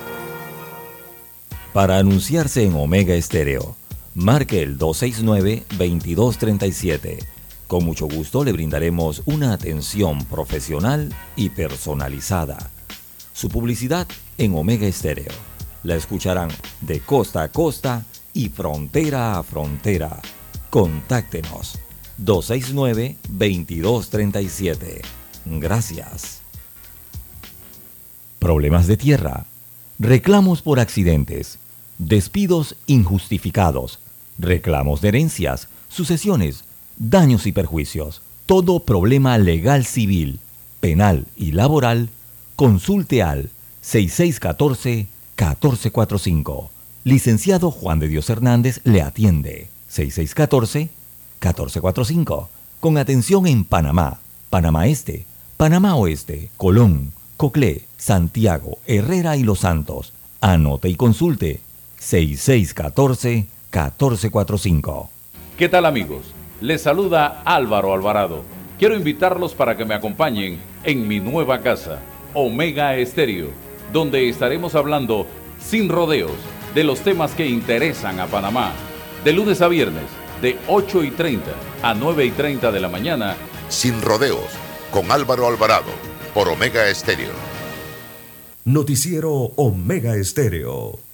Para anunciarse en Omega Estéreo, marque el 269-2237. Con mucho gusto le brindaremos una atención profesional y personalizada. Su publicidad en Omega Estéreo. La escucharán de costa a costa y frontera a frontera. Contáctenos 269-2237. Gracias. Problemas de tierra. Reclamos por accidentes. Despidos injustificados. Reclamos de herencias. Sucesiones. Daños y perjuicios. Todo problema legal civil, penal y laboral. Consulte al 6614-1445. Licenciado Juan de Dios Hernández le atiende. 6614 1445, con atención en Panamá, Panamá Este, Panamá Oeste, Colón, Coclé, Santiago, Herrera y Los Santos. Anote y consulte 6614-1445. ¿Qué tal amigos? Les saluda Álvaro Alvarado. Quiero invitarlos para que me acompañen en mi nueva casa, Omega Estéreo, donde estaremos hablando sin rodeos de los temas que interesan a Panamá, de lunes a viernes de 8 y 30 a 9 y 30 de la mañana. Sin rodeos, con Álvaro Alvarado, por Omega Estéreo. Noticiero Omega Estéreo.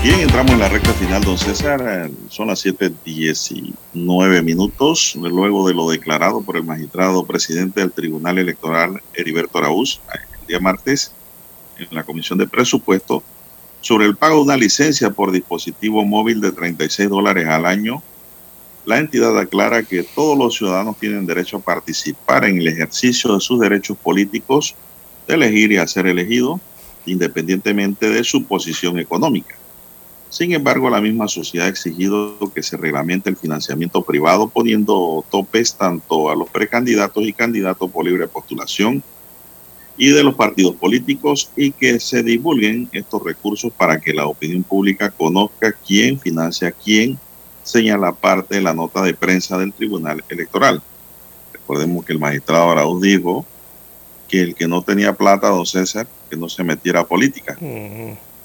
Bien, entramos en la recta final, don César. Son las 7:19 minutos. Luego de lo declarado por el magistrado presidente del Tribunal Electoral, Heriberto Araúz, el día martes, en la Comisión de Presupuesto, sobre el pago de una licencia por dispositivo móvil de 36 dólares al año, la entidad aclara que todos los ciudadanos tienen derecho a participar en el ejercicio de sus derechos políticos, de elegir y a ser elegido, independientemente de su posición económica. Sin embargo, la misma sociedad ha exigido que se reglamente el financiamiento privado, poniendo topes tanto a los precandidatos y candidatos por libre postulación y de los partidos políticos y que se divulguen estos recursos para que la opinión pública conozca quién financia quién, señala parte de la nota de prensa del Tribunal Electoral. Recordemos que el magistrado Araúz dijo que el que no tenía plata, don César, que no se metiera a política,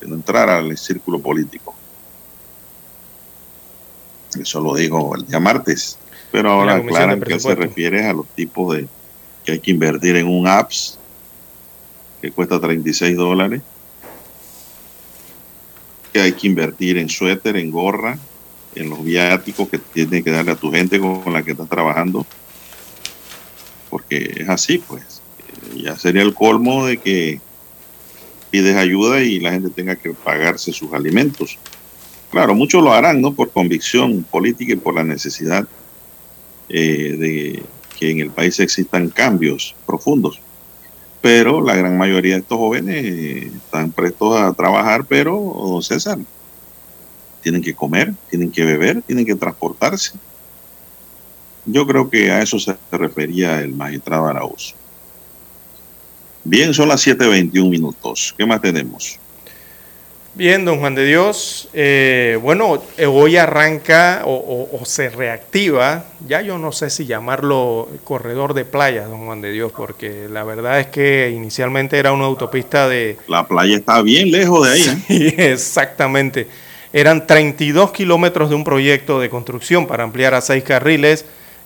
que no entrara al círculo político. Eso lo dijo el día martes. Pero ahora aclaran que se refiere a los tipos de que hay que invertir en un apps que cuesta 36 dólares, que hay que invertir en suéter, en gorra, en los viáticos que tienes que darle a tu gente con la que estás trabajando, porque es así, pues. Ya sería el colmo de que pides ayuda y la gente tenga que pagarse sus alimentos. Claro, muchos lo harán, ¿no? Por convicción política y por la necesidad eh, de que en el país existan cambios profundos. Pero la gran mayoría de estos jóvenes eh, están prestos a trabajar, pero, don César, tienen que comer, tienen que beber, tienen que transportarse. Yo creo que a eso se refería el magistrado Arauz. Bien, son las 7.21 minutos. ¿Qué más tenemos? Bien, don Juan de Dios. Eh, bueno, eh, hoy arranca o, o- o se reactiva, ya yo no sé si llamarlo corredor de playas, don Juan de Dios, porque la verdad es que inicialmente era una autopista de... La playa está bien lejos de ahí. ¿eh? Sí, exactamente. Eran 32 kilómetros de un proyecto de construcción para ampliar a seis carriles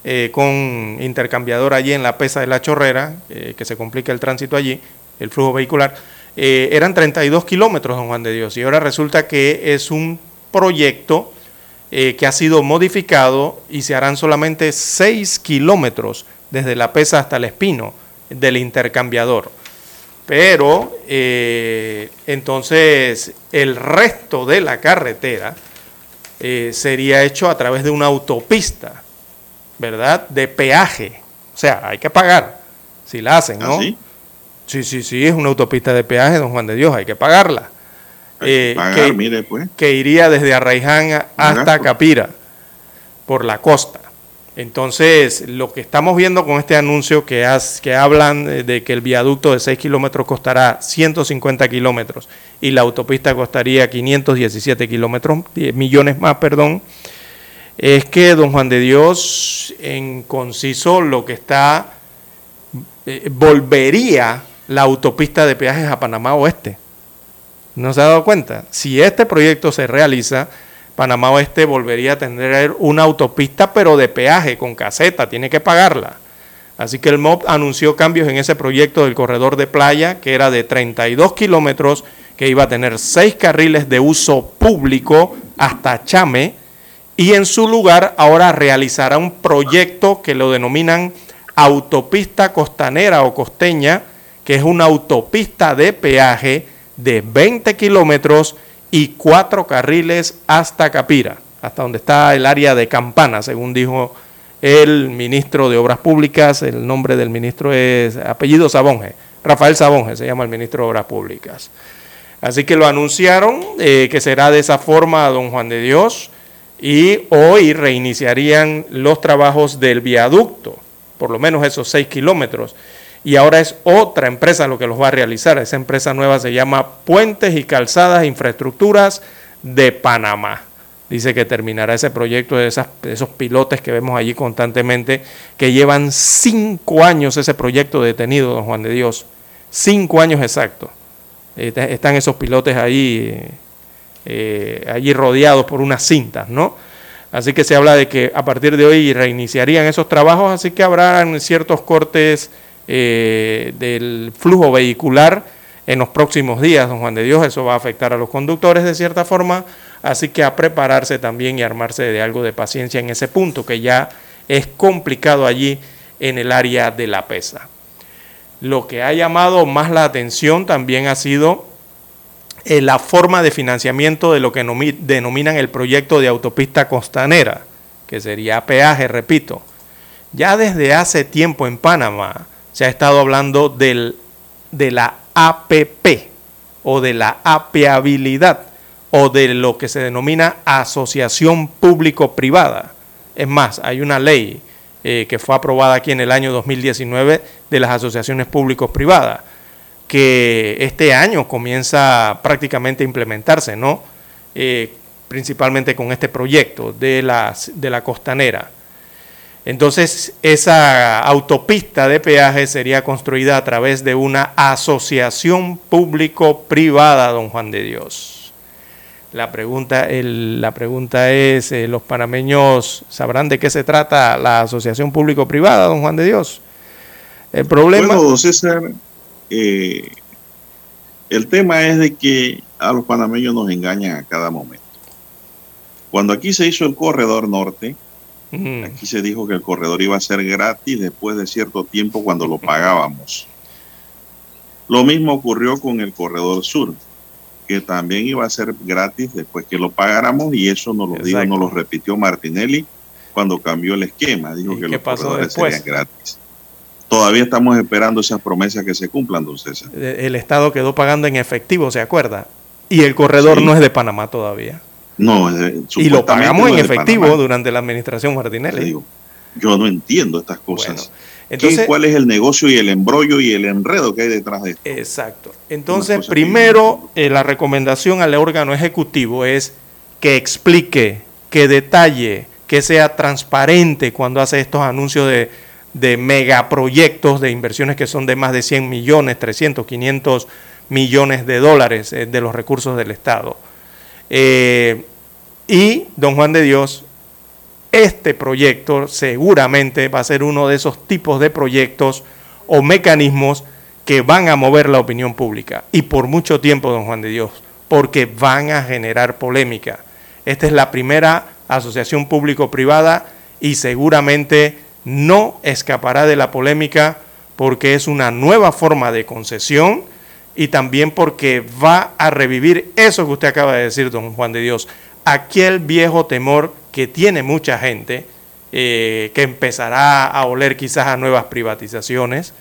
eh, con intercambiador allí en la pesa de la chorrera, eh, que se complica el tránsito allí, el flujo vehicular. Eh, eran 32 kilómetros, don Juan de Dios, y ahora resulta que es un proyecto que ha sido modificado y se harán solamente 6 kilómetros desde la pesa hasta el espino del intercambiador. Pero entonces el resto de la carretera sería hecho a través de una autopista, ¿verdad? De peaje. O sea, hay que pagar si la hacen, ¿no? ¿Ah, sí? Sí, sí, sí, es una autopista de peaje, don Juan de Dios, hay que pagarla. Eh, Pagar, que, mire, pues. que iría desde Arraiján hasta. Capira, por la costa. Entonces, lo que estamos viendo con este anuncio que, has- que hablan eh, de que el viaducto de 6 kilómetros costará 150 kilómetros y la autopista costaría 517 kilómetros, 10 millones más, perdón, es que don Juan de Dios, en conciso, lo que está, eh, volvería la autopista de peajes a Panamá Oeste. ¿No se ha dado cuenta? Si este proyecto se realiza, Panamá Oeste volvería a tener una autopista, pero de peaje, con caseta, tiene que pagarla. Así que el MOB anunció cambios en ese proyecto del corredor de playa, que era de 32 kilómetros, que iba a tener seis carriles de uso público hasta Chame, y en su lugar ahora realizará un proyecto que lo denominan autopista costanera o costeña, que es una autopista de peaje de 20 kilómetros y cuatro carriles hasta Capira, hasta donde está el área de Campana, según dijo el ministro de Obras Públicas. El nombre del ministro es apellido Sabonge, Rafael Sabonge se llama el ministro de Obras Públicas. Así que lo anunciaron eh, que será de esa forma, don Juan de Dios, y hoy reiniciarían los trabajos del viaducto, por lo menos esos seis kilómetros. Y ahora es otra empresa lo que los va a realizar. Esa empresa nueva se llama Puentes y Calzadas Infraestructuras de Panamá. Dice que terminará ese proyecto de, de esos pilotes que vemos allí constantemente, que llevan cinco años ese proyecto detenido, don Juan de Dios. Cinco años exactos. Eh, están esos pilotes ahí, eh, allí rodeados por unas cintas, ¿no? Así que se habla de que a partir de hoy reiniciarían esos trabajos, así que habrán ciertos cortes eh, del flujo vehicular en los próximos días, don Juan de Dios. Eso va a afectar a los conductores de cierta forma, así que a prepararse también y armarse de algo de paciencia en ese punto, que ya es complicado allí en el área de la pesa. Lo que ha llamado más la atención también ha sido eh, la forma de financiamiento de lo que nomi- denominan el proyecto de autopista costanera, que sería peaje, repito. Ya desde hace tiempo en Panamá se ha estado hablando del, de la APP o de la apeabilidad o de lo que se denomina asociación público-privada. Es más, hay una ley eh, que fue aprobada aquí en el año 2019 de las asociaciones públicos-privadas. Que este año comienza prácticamente a implementarse, ¿no? Eh, principalmente con este proyecto de la, de la costanera. Entonces, esa autopista de peaje sería construida a través de una asociación público-privada, don Juan de Dios. La pregunta, la pregunta es, eh, ¿los panameños sabrán de qué se trata la asociación público-privada, don Juan de Dios? El problema... eh, el tema es de que a los panameños nos engañan a cada momento. Cuando aquí se hizo el corredor norte, Aquí se dijo que el corredor iba a ser gratis después de cierto tiempo cuando lo pagábamos. Lo mismo ocurrió con el corredor sur, que también iba a ser gratis después que lo pagáramos y eso nos lo dijo, nos lo repitió Martinelli cuando cambió el esquema. Dijo que los corredores serían gratis. Todavía estamos esperando esas promesas que se cumplan, don César. El Estado quedó pagando en efectivo, ¿se acuerda? Y el corredor no es de Panamá todavía. No, y lo pagamos en efectivo durante la administración Martinelli. yo no entiendo estas cosas. entonces, ¿Cuál es el negocio y el embrollo y el enredo que hay detrás de esto? Exacto. Entonces, primero, eh, la recomendación al órgano ejecutivo es que explique, que detalle, que sea transparente cuando hace estos anuncios de, de megaproyectos de inversiones que son de más de 100 millones, 300, 500 millones de dólares eh, de los recursos del Estado. Eh, y, don Juan de Dios, este proyecto seguramente va a ser uno de esos tipos de proyectos o mecanismos que van a mover la opinión pública. Y por mucho tiempo, don Juan de Dios, porque van a generar polémica. Esta es la primera asociación público-privada y seguramente no escapará de la polémica porque es una nueva forma de concesión y también porque va a revivir eso que usted acaba de decir, don Juan de Dios, aquel viejo temor que tiene mucha gente, eh, que empezará a oler quizás a nuevas privatizaciones,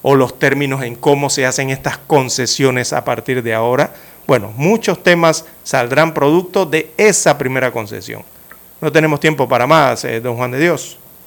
o los términos en cómo se hacen estas concesiones a partir de ahora. Bueno, muchos temas saldrán producto de esa primera concesión. No tenemos tiempo para más, eh, don Juan de Dios.